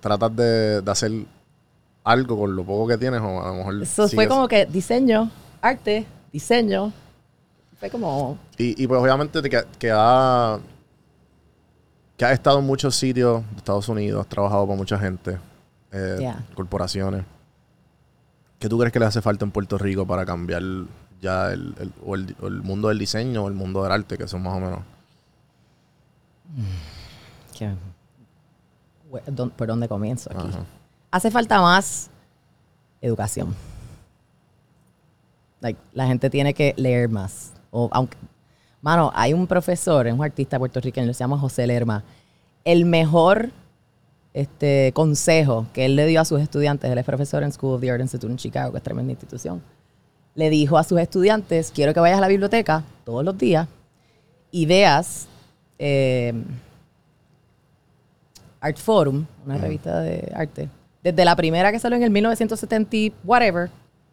tratas de, de hacer algo con lo poco que tienes o a lo mejor... eso fue como que diseño, arte, diseño. Fue como, Y, y pues obviamente te que, que ha... Que has estado en muchos sitios de Estados Unidos, has trabajado para mucha gente, eh, Yeah. corporaciones. ¿Qué tú crees que le hace falta en Puerto Rico para cambiar ya el, el- o el, o el mundo del diseño o el mundo del arte, que son más o menos... dón- ¿por dónde comienzo aquí? Ajá. Hace falta más educación. Like, la gente tiene que leer más. O, aunque, mano, hay un profesor, es un artista puertorriqueño, se llama José Lerma. El mejor este, consejo que él le dio a sus estudiantes, él es profesor en School of the Art Institute en Chicago, que es tremenda institución, le dijo a sus estudiantes, quiero que vayas a la biblioteca todos los días y veas eh, Art Forum, una revista de arte, desde la primera que salió en el 1970 y whatever,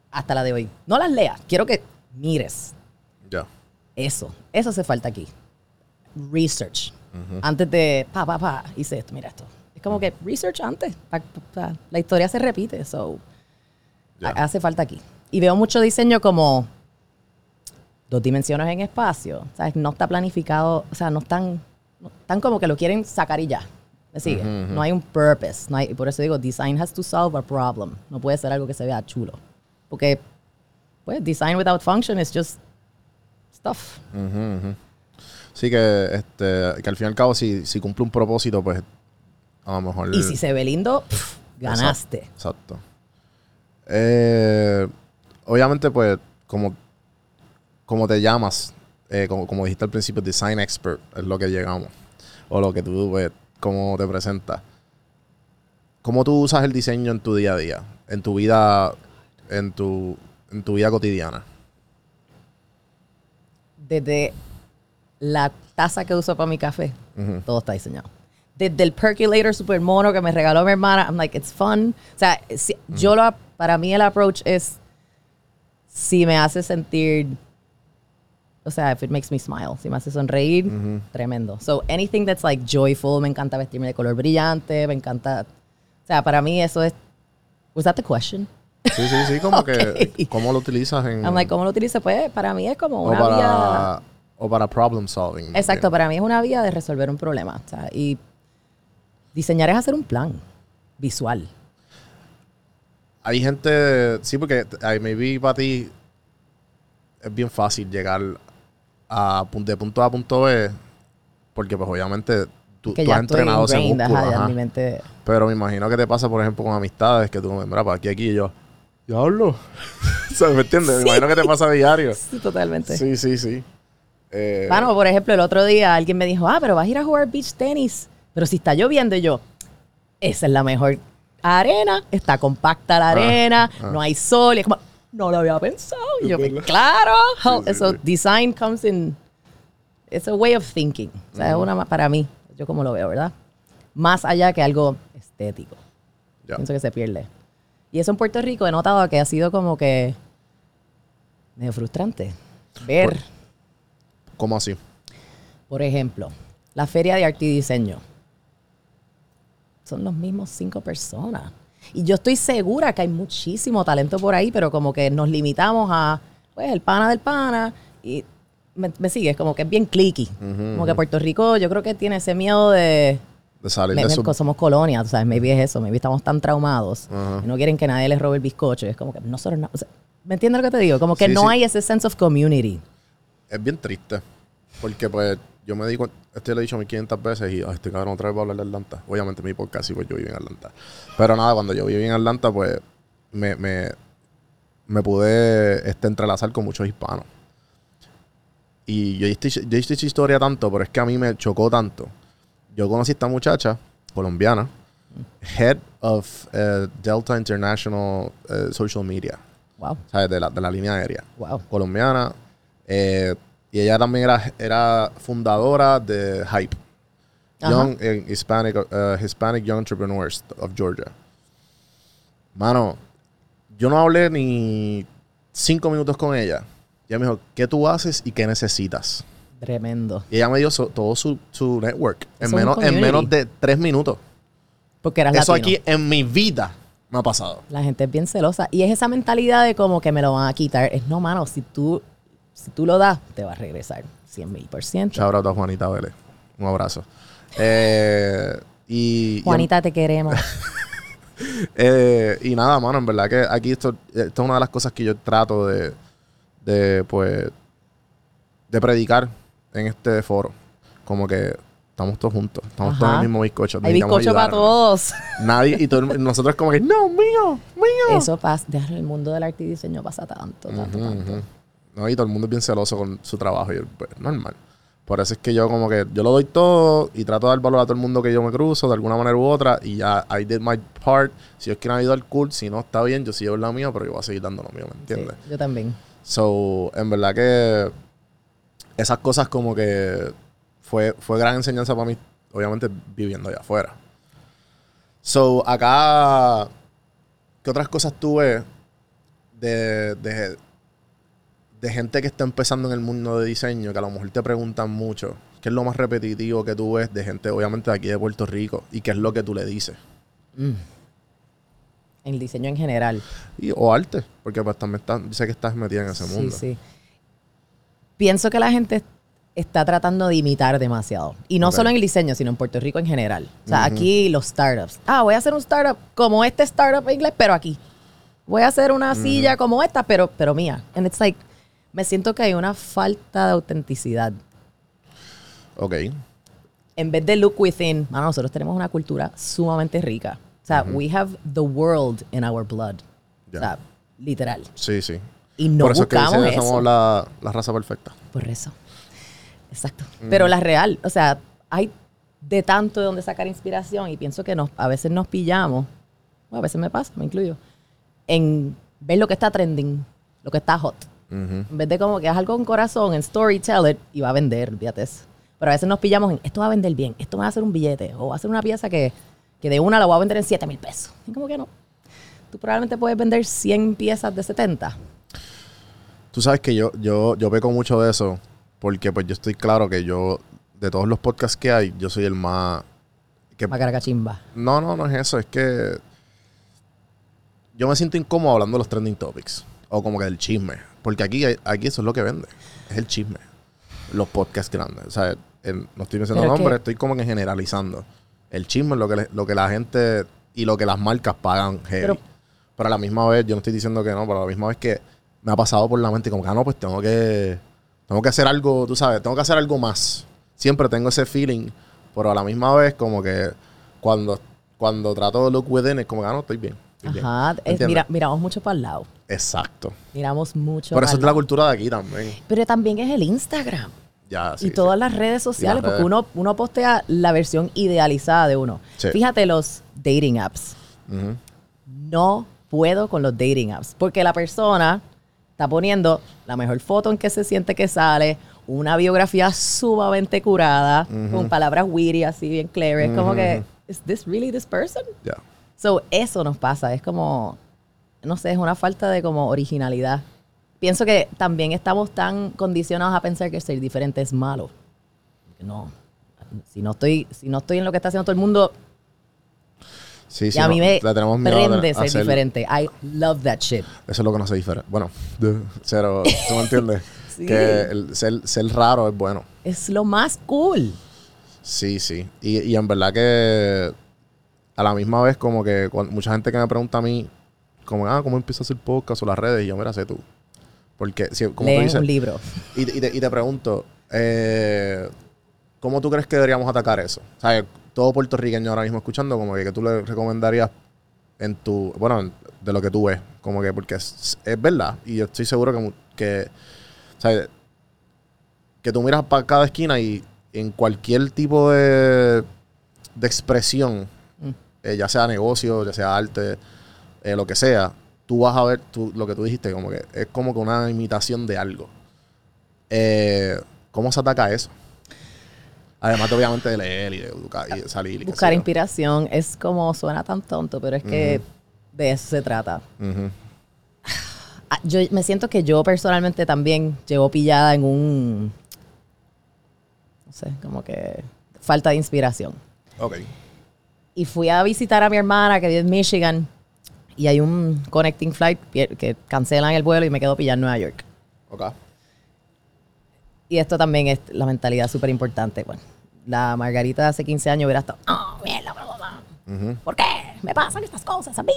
hasta la de hoy. No las leas, quiero que mires Ya. eso. Eso hace falta aquí. Research. Antes de, pa, pa, pa, hice esto, mira esto. Es como que research antes. pa- pa- pa. La historia se repite, so Ya. ha- hace falta aquí. Y veo mucho diseño como dos dimensiones en espacio. ¿sabes? No está planificado, o sea, no están, no- están como que lo quieren sacar y ya. ¿Me sigue? No hay un purpose. No hay, y por eso digo, design has to solve a problem. No puede ser algo que se vea chulo. Porque, pues, design without function is just stuff. Ujú, ujú. Sí, que, este, que al fin y al cabo, si, si cumple un propósito, pues a lo mejor. Y si se ve lindo, pff, ganaste. Exacto. Eh, obviamente, pues, como, como te llamas, eh, como, como dijiste al principio, design expert es lo que llegamos. O lo que tú, pues, como te presentas. ¿Cómo tú usas el diseño en tu día a día? En tu vida, en tu, en tu vida cotidiana. Desde la taza que uso para mi café, todo está diseñado. Desde el percolator super mono que me regaló mi hermana, I'm like, it's fun. O sea, si- yo lo, para mí el approach es si me hace sentir, o sea, if it makes me smile, si me hace sonreír, tremendo. So anything that's like joyful, me encanta vestirme de color brillante, me encanta, o sea, para mí eso es, was that the question? Sí, sí, sí, como que, Ok. ¿cómo lo utilizas en... I'm like, ¿cómo lo utilizo? Pues para mí es como o una para, vía... o para problem solving. Exacto, bien. para mí es una vía de resolver un problema. o sea, y diseñar es hacer un plan visual. Hay gente, sí, porque ay, maybe para ti es bien fácil llegar a, de punto A a punto B, porque pues obviamente tú, has entrenado ese músculo. ajá, ya ajá. mi mente... Pero me imagino que te pasa, por ejemplo, con amistades, que tú, mira, para aquí, aquí, y yo, diablo. o sea, ¿me entiendes? Me imagino que te pasa a diario. Sí, totalmente. Sí, sí, sí. Eh, Bueno, por ejemplo, el otro día alguien me dijo, ah, pero vas a ir a jugar beach tenis. Pero si está lloviendo, y yo, esa es la mejor arena, está compacta la Ah, arena, ah. no hay sol. Y es como, no lo había pensado. Y yo, Es verdad. claro. Sí, sí, Eso, sí. design comes in, it's a way of thinking. O sea, es una, ma- para mí, yo como lo veo, ¿verdad? Más allá que algo estético. Pienso que se pierde. Y eso en Puerto Rico he notado que ha sido como que medio frustrante. Ver, Por- ¿Cómo así? por ejemplo, la Feria de Arte y Diseño. Son los mismos cinco personas. Y yo estoy segura que hay muchísimo talento por ahí, pero como que nos limitamos a, pues, el pana del pana. Y me, me sigues, como que es bien clicky. Como que Puerto Rico, yo creo que tiene ese miedo de, De salir de su... somos colonia, tú sabes, maybe es eso, maybe estamos tan traumados y no quieren que nadie les robe el bizcocho. Es como que nosotros no. o sea, ¿Me entiendes lo que te digo? Como que Sí, no sí. hay ese sense of community. Es bien triste. Porque pues yo me di cuenta, esto lo he dicho 1500 veces y ay, este cabrón otra vez va a hablar de Atlanta. Obviamente mi podcast y pues yo viví en Atlanta. Pero nada, cuando yo viví en Atlanta pues me, me, me pude este, entrelazar con muchos hispanos. Y yo hice, yo hice esa historia tanto, pero es que a mí me chocó tanto. Yo conocí a esta muchacha colombiana, head of eh, Delta International eh, Social Media, Wow, ¿sabes? De la, de la línea aérea wow. colombiana. eh, y ella también era, era fundadora de Hype. Ajá. Young Hispanic, uh, Hispanic Young Entrepreneurs of Georgia. Mano, yo no hablé ni cinco minutos con ella. Ella me dijo, ¿qué tú haces y qué necesitas? Tremendo. Y ella me dio so- todo su, su network en menos, en menos de tres minutos. Porque eras Eso latino. aquí en mi vida me ha pasado. La gente es bien celosa. Y es esa mentalidad de como que me lo van a quitar. Es no, mano, si tú, si tú lo das, te va a regresar 100 mil por ciento. Shout out a Juanita Vélez. Un abrazo. Eh, y, y- Juanita, te queremos. Eh, y nada, mano, en verdad que aquí esto, esto es una de las cosas que yo trato de, de, pues, de predicar en este foro. Como que estamos todos juntos, estamos todos en el mismo bizcocho. Hay bizcocho para todos. Nadie, y todo el- nosotros como que, no, mío, mío. Eso pasa. En el mundo del arte y diseño pasa tanto, tanto, tanto. No, y todo el mundo es bien celoso con su trabajo y pues, normal. Por eso es que yo como que yo lo doy todo y trato de dar valor a todo el mundo que yo me cruzo de alguna manera u otra y ya I did my part. Si ellos quieren ayudar, cool. Si no, está bien. Yo sigo en la mía, pero yo voy a seguir dando lo mío, ¿me Sí, entiendes? yo también. So, en verdad que esas cosas como que fue, fue gran enseñanza para mí, obviamente viviendo allá afuera. So, acá, ¿qué otras cosas tuve de, de, de gente que está empezando en el mundo de diseño que a lo mejor te preguntan mucho? ¿Qué es lo más repetitivo que tú ves de gente, obviamente, de aquí de Puerto Rico? ¿Y qué es lo que tú le dices? El diseño en general. Y, o arte, porque pues también está, sé que estás metida en ese mundo. Sí, sí. Pienso que la gente está tratando de imitar demasiado. Y no solo en el diseño, sino en Puerto Rico en general. O sea, aquí los startups. Ah, voy a hacer un startup como este startup inglés, pero aquí. Voy a hacer una silla como esta, pero, pero mía. And it's like, me siento que hay una falta de autenticidad. Ok. En vez de look within, mano, nosotros tenemos una cultura sumamente rica. O sea, we have the world in our blood. Ya. O sea, literal. Sí, sí. Y no Por eso es que buscamos dicen eso. somos la, la raza perfecta. Por eso. Exacto. Pero la real, o sea, hay de tanto de donde sacar inspiración y pienso que nos, a veces nos pillamos, bueno, a veces me pasa, me incluyo, en ver lo que está trending, lo que está hot. Ujú. En vez de como que haz algo con corazón, en storytell it y va a vender, olvídate eso. Pero a veces nos pillamos en esto va a vender bien, esto va a hacer un billete, o va a hacer una pieza que, que de una la voy a vender en 7 mil pesos. Y como que no. Tú probablemente puedes vender 100 piezas de 70. Tú sabes que yo, yo, yo peco mucho de eso, porque pues yo estoy claro que yo, de todos los podcasts que hay, yo soy el más... Que, Macaracachimba. no, no, no es eso, es que yo me siento incómodo hablando de los trending topics, o como que del chisme, porque aquí, aquí eso es lo que vende, es el chisme, los podcasts grandes, o sea, no estoy que- nombres, estoy como que generalizando. El chisme es lo que, le- lo que la gente y lo que las marcas pagan heavy. Pero- Pero a la misma vez, yo no estoy diciendo que no, pero a la misma vez que me ha pasado por la mente como que, ah, no, pues tengo que, tengo que hacer algo, tú sabes, tengo que hacer algo más. Siempre tengo ese feeling, pero a la misma vez como que cuando, cuando trato de look within es como que, ah, no, estoy bien. estoy bien". Ajá, mira, miramos mucho para el lado. Exacto. Miramos mucho. Por eso es la cultura de aquí también. Pero también es el Instagram Ya, sí, y todas sí. las redes sociales, porque uno, uno postea la versión idealizada de uno. Sí. Fíjate los dating apps. No puedo con los dating apps, porque la persona está poniendo la mejor foto en que se siente que sale, una biografía sumamente curada, con palabras witty, así bien clear. Es como que, ¿is this really this person? Ya. So, eso nos pasa. Es como, no sé, es una falta de como originalidad. Pienso que también estamos tan condicionados a pensar que ser diferente es malo. No. Si no estoy, si no estoy en lo que está haciendo todo el mundo, Sí, sí, y a no, mí me prende ser hacer- diferente. I love that shit. Eso es lo que nos hace diferente. Bueno, pero tú me entiendes. Sí. Que el ser, ser raro es bueno. Es lo más cool. Sí, sí. Y, y en verdad que a la misma vez como que cuan- mucha gente que me pregunta a mí, como, ah, ¿cómo empiezo a hacer podcast o las redes? Y yo, mira, sé tú. Porque, si, como tú Leen dices, un libro. y, te- y te, y te pregunto, eh, ¿cómo tú crees que deberíamos atacar eso? O sea, todo puertorriqueño ahora mismo escuchando, como que, que tú le recomendarías en tu, bueno, en- de lo que tú ves, como que, porque es, es verdad, y yo estoy seguro que, que o sea, que tú miras para cada esquina y en cualquier tipo de, de expresión, Mm. eh, ya sea negocio, ya sea arte, eh, lo que sea, tú vas a ver tú, lo que tú dijiste, como que es como que una imitación de algo. Eh, ¿Cómo se ataca eso? Además, de, obviamente, de leer y de educar y de salir. y Buscar inspiración es como suena tan tonto, pero es que de eso se trata. Ah, Yo me siento que yo personalmente también llevo pillada en un, no sé, como que falta de inspiración. Ok. Y fui a visitar a mi hermana que vive en Michigan y hay un connecting flight que cancelan el vuelo y me quedo pillada en Nueva York. Ok. Y esto también es la mentalidad súper importante. Bueno, la Margarita de hace 15 años hubiera estado, ah, mierda, bla, bla, bla. Ujú. ¿por qué me pasan estas cosas a mí?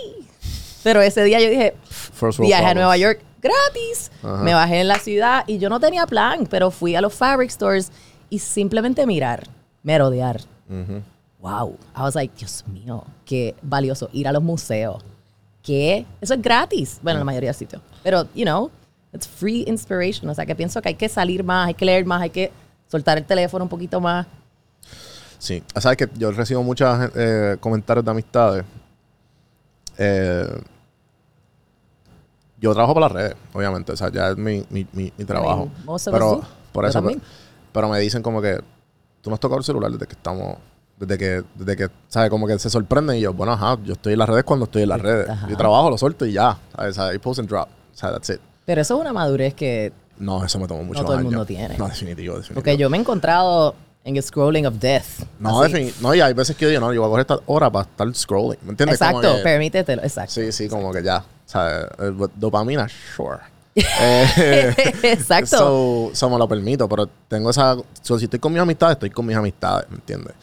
Pero ese día yo dije, First viaje a. Nueva York gratis. Ajá. Me bajé en la ciudad y yo no tenía plan, pero fui a los fabric stores y simplemente mirar, merodear. Ujú. Wow. I was like, Dios mío, qué valioso ir a los museos. ¿Qué? Eso es gratis. Bueno, en la mayoría de sitios. Pero, you know, it's free inspiration. O sea, que pienso que hay que salir más, hay que leer más, hay que soltar el teléfono un poquito más. Sí, sabes que yo recibo muchos eh, comentarios de amistades. Eh, yo trabajo para las redes, obviamente, o sea, ya es mi, mi, mi, mi trabajo. mean, Pero por eso, pero me dicen como que tú no has tocado el celular desde que estamos, desde que, desde que, ¿sabes? Como que se sorprenden y yo, bueno, ajá, yo estoy en las redes cuando estoy en las redes. Ajá. Yo trabajo, lo suelto y ya, ¿sabes? I post and drop, o sea, that's it. Pero eso es una madurez que No, eso me tomó mucho todo el años. mundo tiene. No, definitivo, definitivo. Porque yo me he encontrado en el scrolling of death. No, no, y hay veces que yo digo, no, yo voy a coger esta hora para estar scrolling. ¿Me entiendes? Exacto, que- permítetelo, exacto. Sí, sí, como que ya. O sea, eh, dopamina, sure. Eh, exacto. So, so me lo permito, pero tengo esa. so, si estoy con mis amistades, estoy con mis amistades, ¿me entiendes?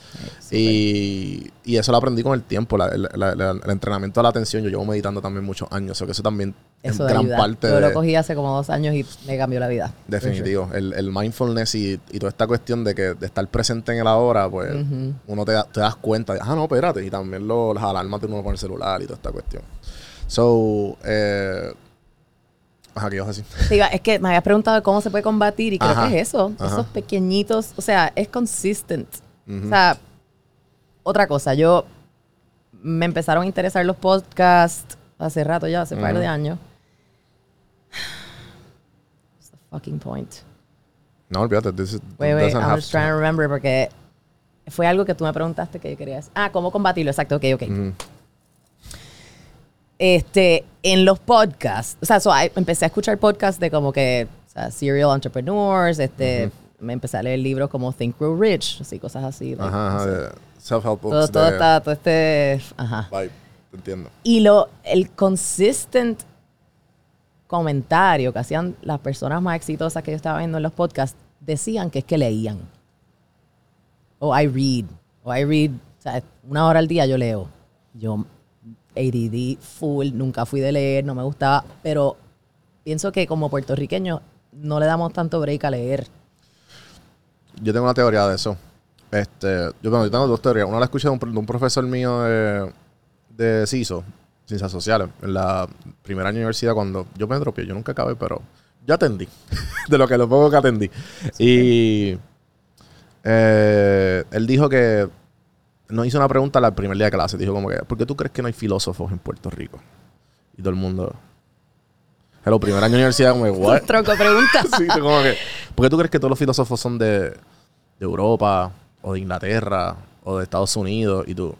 Y, y eso lo aprendí con el tiempo, la- la- la- la- el entrenamiento de la atención. Yo llevo meditando también muchos años, o que eso también eso es gran ayudar. parte Yo de. lo cogí hace como dos años y me cambió la vida. Definitivo. El, el mindfulness y, y toda esta cuestión de que de estar presente en el ahora, pues uno te, da- te das cuenta de, ah, no, espérate. Y también lo- las alarmas de uno con el celular y toda esta cuestión. So, eh, ajá, ¿qué ibas a decir? Iba- es que me habías preguntado cómo se puede combatir y creo Ajá, que es eso. ajá. Esos pequeñitos, o sea, es consistent. Ujú. O sea, otra cosa, yo me empezaron a interesar los podcasts hace rato ya, hace un par Ujú. de años. What's the fucking point? No, olvídate. This is, Wait, wait, I'm just trying to remember porque fue algo que tú me preguntaste que yo quería decir. Ah, ¿cómo combatirlo? Exacto, ok, ok. Ujú. Este, en los podcasts, o sea, so, I- empecé a escuchar podcasts de como que, o sea, serial entrepreneurs, este, me empecé a leer libros como Think Grow Rich, así, cosas así. Ajá, Self-help books. todo, todo de está, todo este, ajá. Vibe. Te entiendo. Y lo, el consistent comentario que hacían las personas más exitosas que yo estaba viendo en los podcasts, decían que es que leían. O I read. O I read, o sea, una hora al día yo leo. Yo ADD full, nunca fui de leer, no me gustaba, pero pienso que como puertorriqueños no le damos tanto break a leer. Yo tengo una teoría de eso. Este, yo, bueno, yo tengo dos teorías. Una la escuché de un, pro- de un profesor mío de, de CISO, Ciencias Sociales, en la primera año de universidad cuando yo me dropeé. Yo nunca acabé, pero yo atendí. de lo que lo poco que atendí. Y eh, él dijo que nos hizo una pregunta al primer día de clase. Dijo como que, ¿por qué tú crees que no hay filósofos en Puerto Rico? Y todo el mundo... Hello, primer año de universidad, como que, ¿what? Tronco pregunta. sí, como que, ¿por qué tú crees que todos los filósofos son de, de Europa o de Inglaterra o de Estados Unidos? Y tú,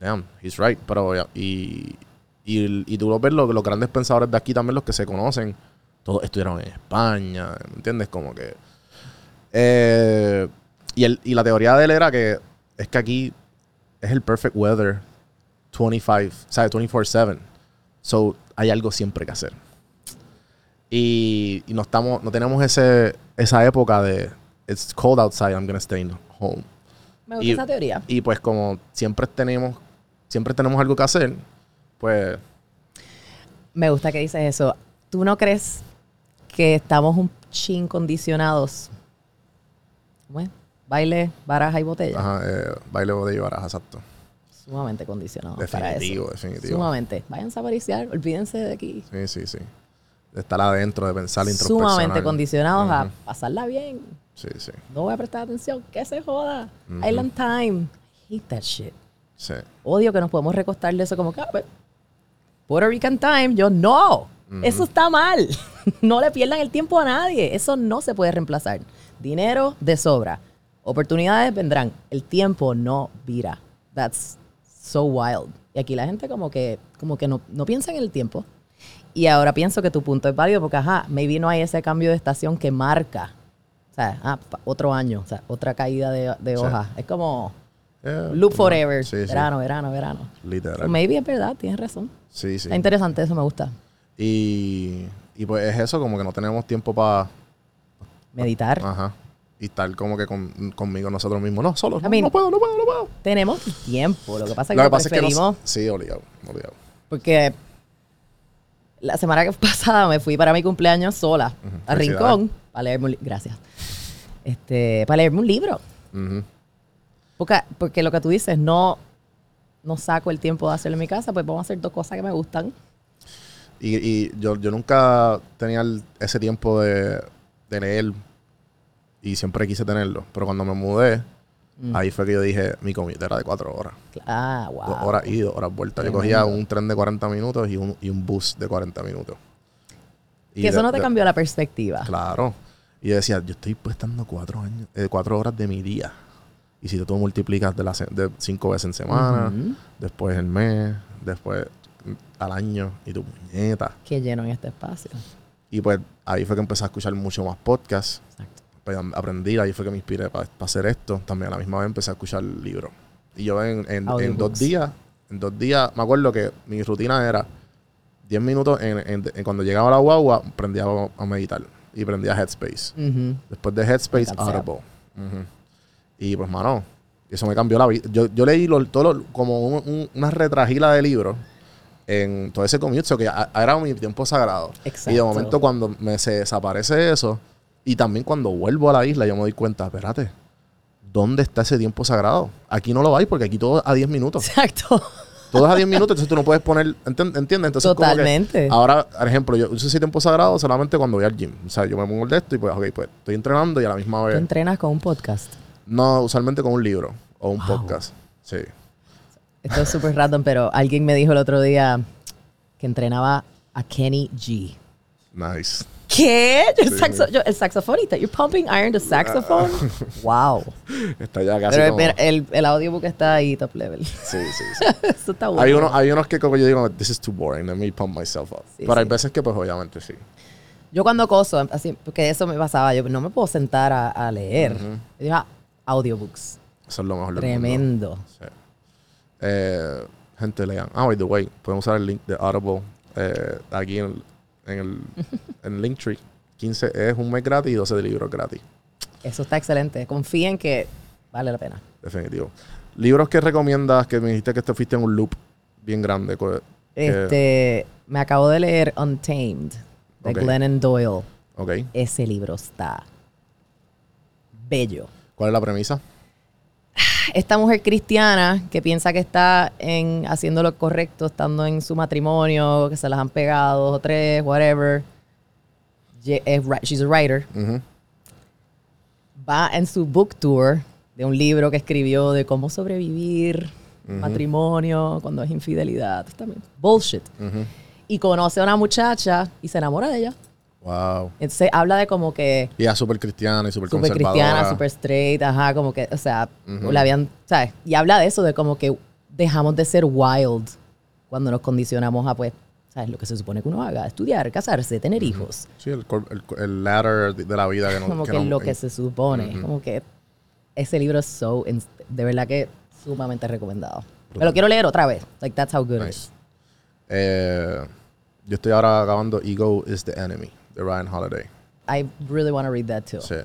damn, he's right. Pero, y, y, y tú lo ves, los, los grandes pensadores de aquí también, los que se conocen, todos estudiaron en España, ¿me entiendes? Como que... eh, y, el, y la teoría de él era que es que aquí es el perfect weather 25, ¿sabes? 24-7. So, hay algo siempre que hacer. Y, y no estamos, no tenemos ese, esa época de it's cold outside, I'm gonna stay home. Me gusta Y- esa teoría. Y pues como siempre tenemos, siempre tenemos algo que hacer, pues Me gusta que dices eso. ¿Tú no crees que estamos un chin condicionados? Bueno, baile, baraja y botella. ajá, eh, baile botella y baraja, exacto. Sumamente condicionados para Definitivo, eso. definitivo. Sumamente. Váyanse a pariciar, olvídense de aquí. Sí, sí, sí. De estar adentro, de pensar introspeccionar. Sumamente condicionados a pasarla bien. Sí, sí, No voy a prestar atención. Que se joda. Island time. I hate that shit. sí. Odio que nos podemos recostar de eso como que, ah, pues, Puerto Rican time. Yo, no. Eso está mal. no le pierdan el tiempo a nadie. Eso no se puede reemplazar. Dinero de sobra. Oportunidades vendrán. El tiempo no vira. That's so wild. Y aquí la gente como que, como que no, no piensa en el tiempo. Y ahora pienso que tu punto es válido porque, ajá, maybe no hay ese cambio de estación que marca. O sea, ah, otro año, o sea, otra caída de, de Sí. hoja. Es como Yeah, loop forever. Sí, sí. verano, verano, verano. Literal. So maybe es verdad, tienes razón. Sí, sí. Está interesante, eso me gusta. Y, y pues es eso, como que no tenemos tiempo para... Meditar. Ajá. Y estar como que con- conmigo nosotros mismos. No, solo. No, no puedo, no puedo, no puedo. Tenemos tiempo. Lo que pasa es que Lo que pasa es que. Sí, obligado, obligado. porque la semana que pasada me fui para mi cumpleaños sola a. Rincón para leerme un li- gracias. Este, para leerme un libro. Porque, porque lo que tú dices, no, no saco el tiempo de hacerlo en mi casa, pues vamos a hacer dos cosas que me gustan. Y, y yo, yo nunca tenía el- ese tiempo de, de leer y siempre quise tenerlo. Pero cuando me mudé, Mm. ahí fue que yo dije, mi comida era de cuatro horas. Ah, wow. Dos horas y dos horas vuelta. Yo cogía un tren de 40 minutos y un, y un bus de 40 minutos. Y que eso de- no te de- cambió la perspectiva. Claro. Y yo decía, yo estoy prestando cuatro años, eh, cuatro horas de mi día. Y si tú multiplicas de, la de cinco veces en semana, después el mes, después al año, y tu puñeta. Que lleno en este espacio. Y pues ahí fue que empecé a escuchar mucho más podcasts. Exacto. Pues, aprendí, ahí fue que me inspiré para hacer esto. También a la misma vez empecé a escuchar libros. Y yo en, en- en dos días, en dos días, me acuerdo que mi rutina era 10 minutos en, cuando llegaba a la guagua, prendía a, a meditar. Y prendía Headspace. Después de Headspace, Audible. Ujú. Y pues, mano, eso me cambió la vida. Yo, yo leí lo- todo lo- como un- un- una retragila de libros en todo ese so que a- era mi tiempo sagrado. Y de Exacto. momento cuando me se desaparece eso, y también cuando vuelvo a la isla, yo me doy cuenta, espérate, ¿dónde está ese tiempo sagrado? Aquí no lo hay porque aquí todo es a 10 minutos. Exacto. Todo es a 10 minutos, entonces tú no puedes poner, ¿entiendes? Entonces como que Totalmente. ahora, por ejemplo, yo uso ese tiempo sagrado solamente cuando voy al gym. O sea, yo me pongo el de esto y pues, ok, pues estoy entrenando y a la misma Tú vez... entrenas con un podcast. No, usualmente con un libro o un Wow. podcast. Sí. Esto es súper random, pero alguien me dijo el otro día que entrenaba a Kenny G. Nice. ¿Qué? Yo, el, Sí. saxo- yo- el saxofonista. You're pumping iron the saxophone? wow. Está ya casi Pero como... mira, el, el audiobook está ahí top level. Sí, sí, sí. Eso está bueno. hay, unos, hay unos que como yo digo, this is too boring, let me pump myself up. Sí, Pero hay veces que pues obviamente sí. Yo cuando coso, así, porque eso me pasaba, yo no me puedo sentar a, a leer. Ujú. Yo digo, ah, audiobooks. Eso es lo mejor del mundo. Tremendo. Sí. Eh, gente, lean. Ah, by the way, pueden usar el link de Audible eh, aquí en, en el en Linktree. 15 es un mes gratis y 12 de libros gratis. Eso está excelente. Confíen que vale la pena. Definitivo. Libros que recomiendas, que me dijiste que te fuiste en un loop bien grande. Este, me acabo de leer Untamed de Ok. Glennon Doyle. Ese libro está bello. ¿Cuál es la premisa? Esta mujer cristiana que piensa que está en haciendo lo correcto, estando en su matrimonio, que se las han pegado dos o tres, whatever. She's a writer. Va en su book tour de un libro que escribió de cómo sobrevivir, matrimonio, cuando es infidelidad. Bullshit. Y conoce a una muchacha y se enamora de ella. Wow. Entonces habla de como que Y es súper cristiana y súper súper cristiana, súper straight, ajá, como que, o sea, Ujú. le habían, ¿sabes? Y habla de eso, de como que dejamos de ser wild cuando nos condicionamos a, pues, ¿sabes? Lo que se supone que uno haga, estudiar, casarse, tener hijos. Sí, el, el, el ladder de la vida que no como que, no- lo que se supone. Ujú. Como que ese libro es so, de verdad que sumamente recomendado. Me lo quiero leer otra vez. Like, that's how good it Nice. is. Eh, yo estoy ahora acabando Ego is the Enemy de Ryan Holiday. I really want to read that too. Sí.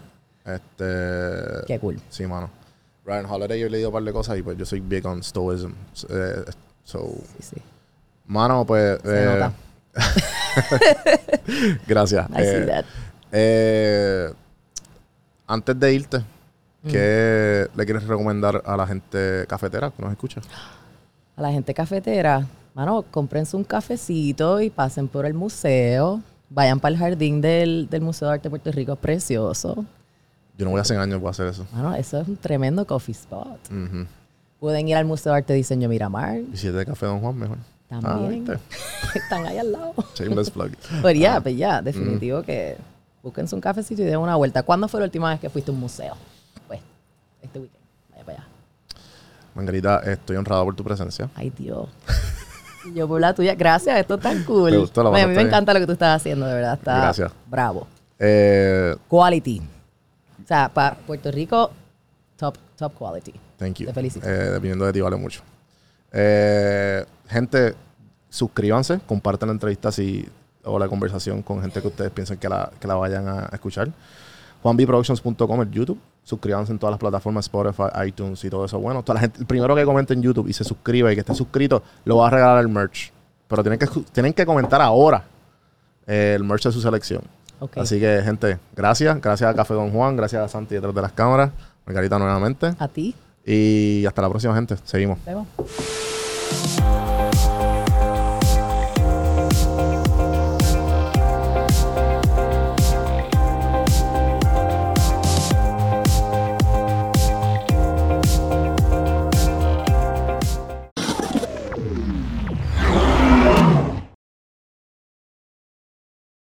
Este. Qué cool. Sí, mano. Ryan Holiday, yo he leído un par de cosas y pues yo soy big on stoicism. Eh, so, Sí, sí. mano, pues. Se eh, nota. gracias. I see Eh, that. eh, antes de irte, Mm. ¿qué le quieres recomendar a la gente cafetera que nos escucha? A la gente cafetera, mano, cómprense un cafecito y pasen por el museo. Vayan para el jardín del, del Museo de Arte de Puerto Rico, es precioso. Yo no voy a hacer años para hacer eso. Mano, eso es un tremendo coffee spot. Pueden ir al Museo de Arte y Diseño Miramar. Y si es de Café Don Juan, mejor. También. Ah. Están ahí al lado. Shameless plug. Pero ya, pues ya, definitivo que búsquense un cafecito y den una vuelta. ¿Cuándo fue la última vez que fuiste a un museo? Pues, este weekend. Vaya para allá. Margarita, estoy honrado por tu presencia. Ay, Dios. Y yo por la tuya. Gracias, esto es tan cool. Me gustó la Oye, a mí me encanta lo que tú estás haciendo, de verdad. Está Gracias. bravo. Eh, Quality. O sea, para Puerto Rico, top, top quality. thank you. Te felicito. Eh, dependiendo de ti, vale mucho. Eh, gente, suscríbanse, compartan la entrevista si, o la conversación con gente que ustedes piensen que la, que la vayan a escuchar. JuanBProductions.com, el YouTube. Suscríbanse en todas las plataformas, Spotify, iTunes y todo eso. Bueno, toda la gente, el primero que comente en YouTube y se suscriba y que esté suscrito, lo va a regalar el merch. Pero tienen que, tienen que comentar ahora eh, el merch de su selección. Así que, gente, gracias. Gracias a Café Don Juan, gracias a Santi detrás de las cámaras, Margarita nuevamente. A ti. Y hasta la próxima, gente. Seguimos.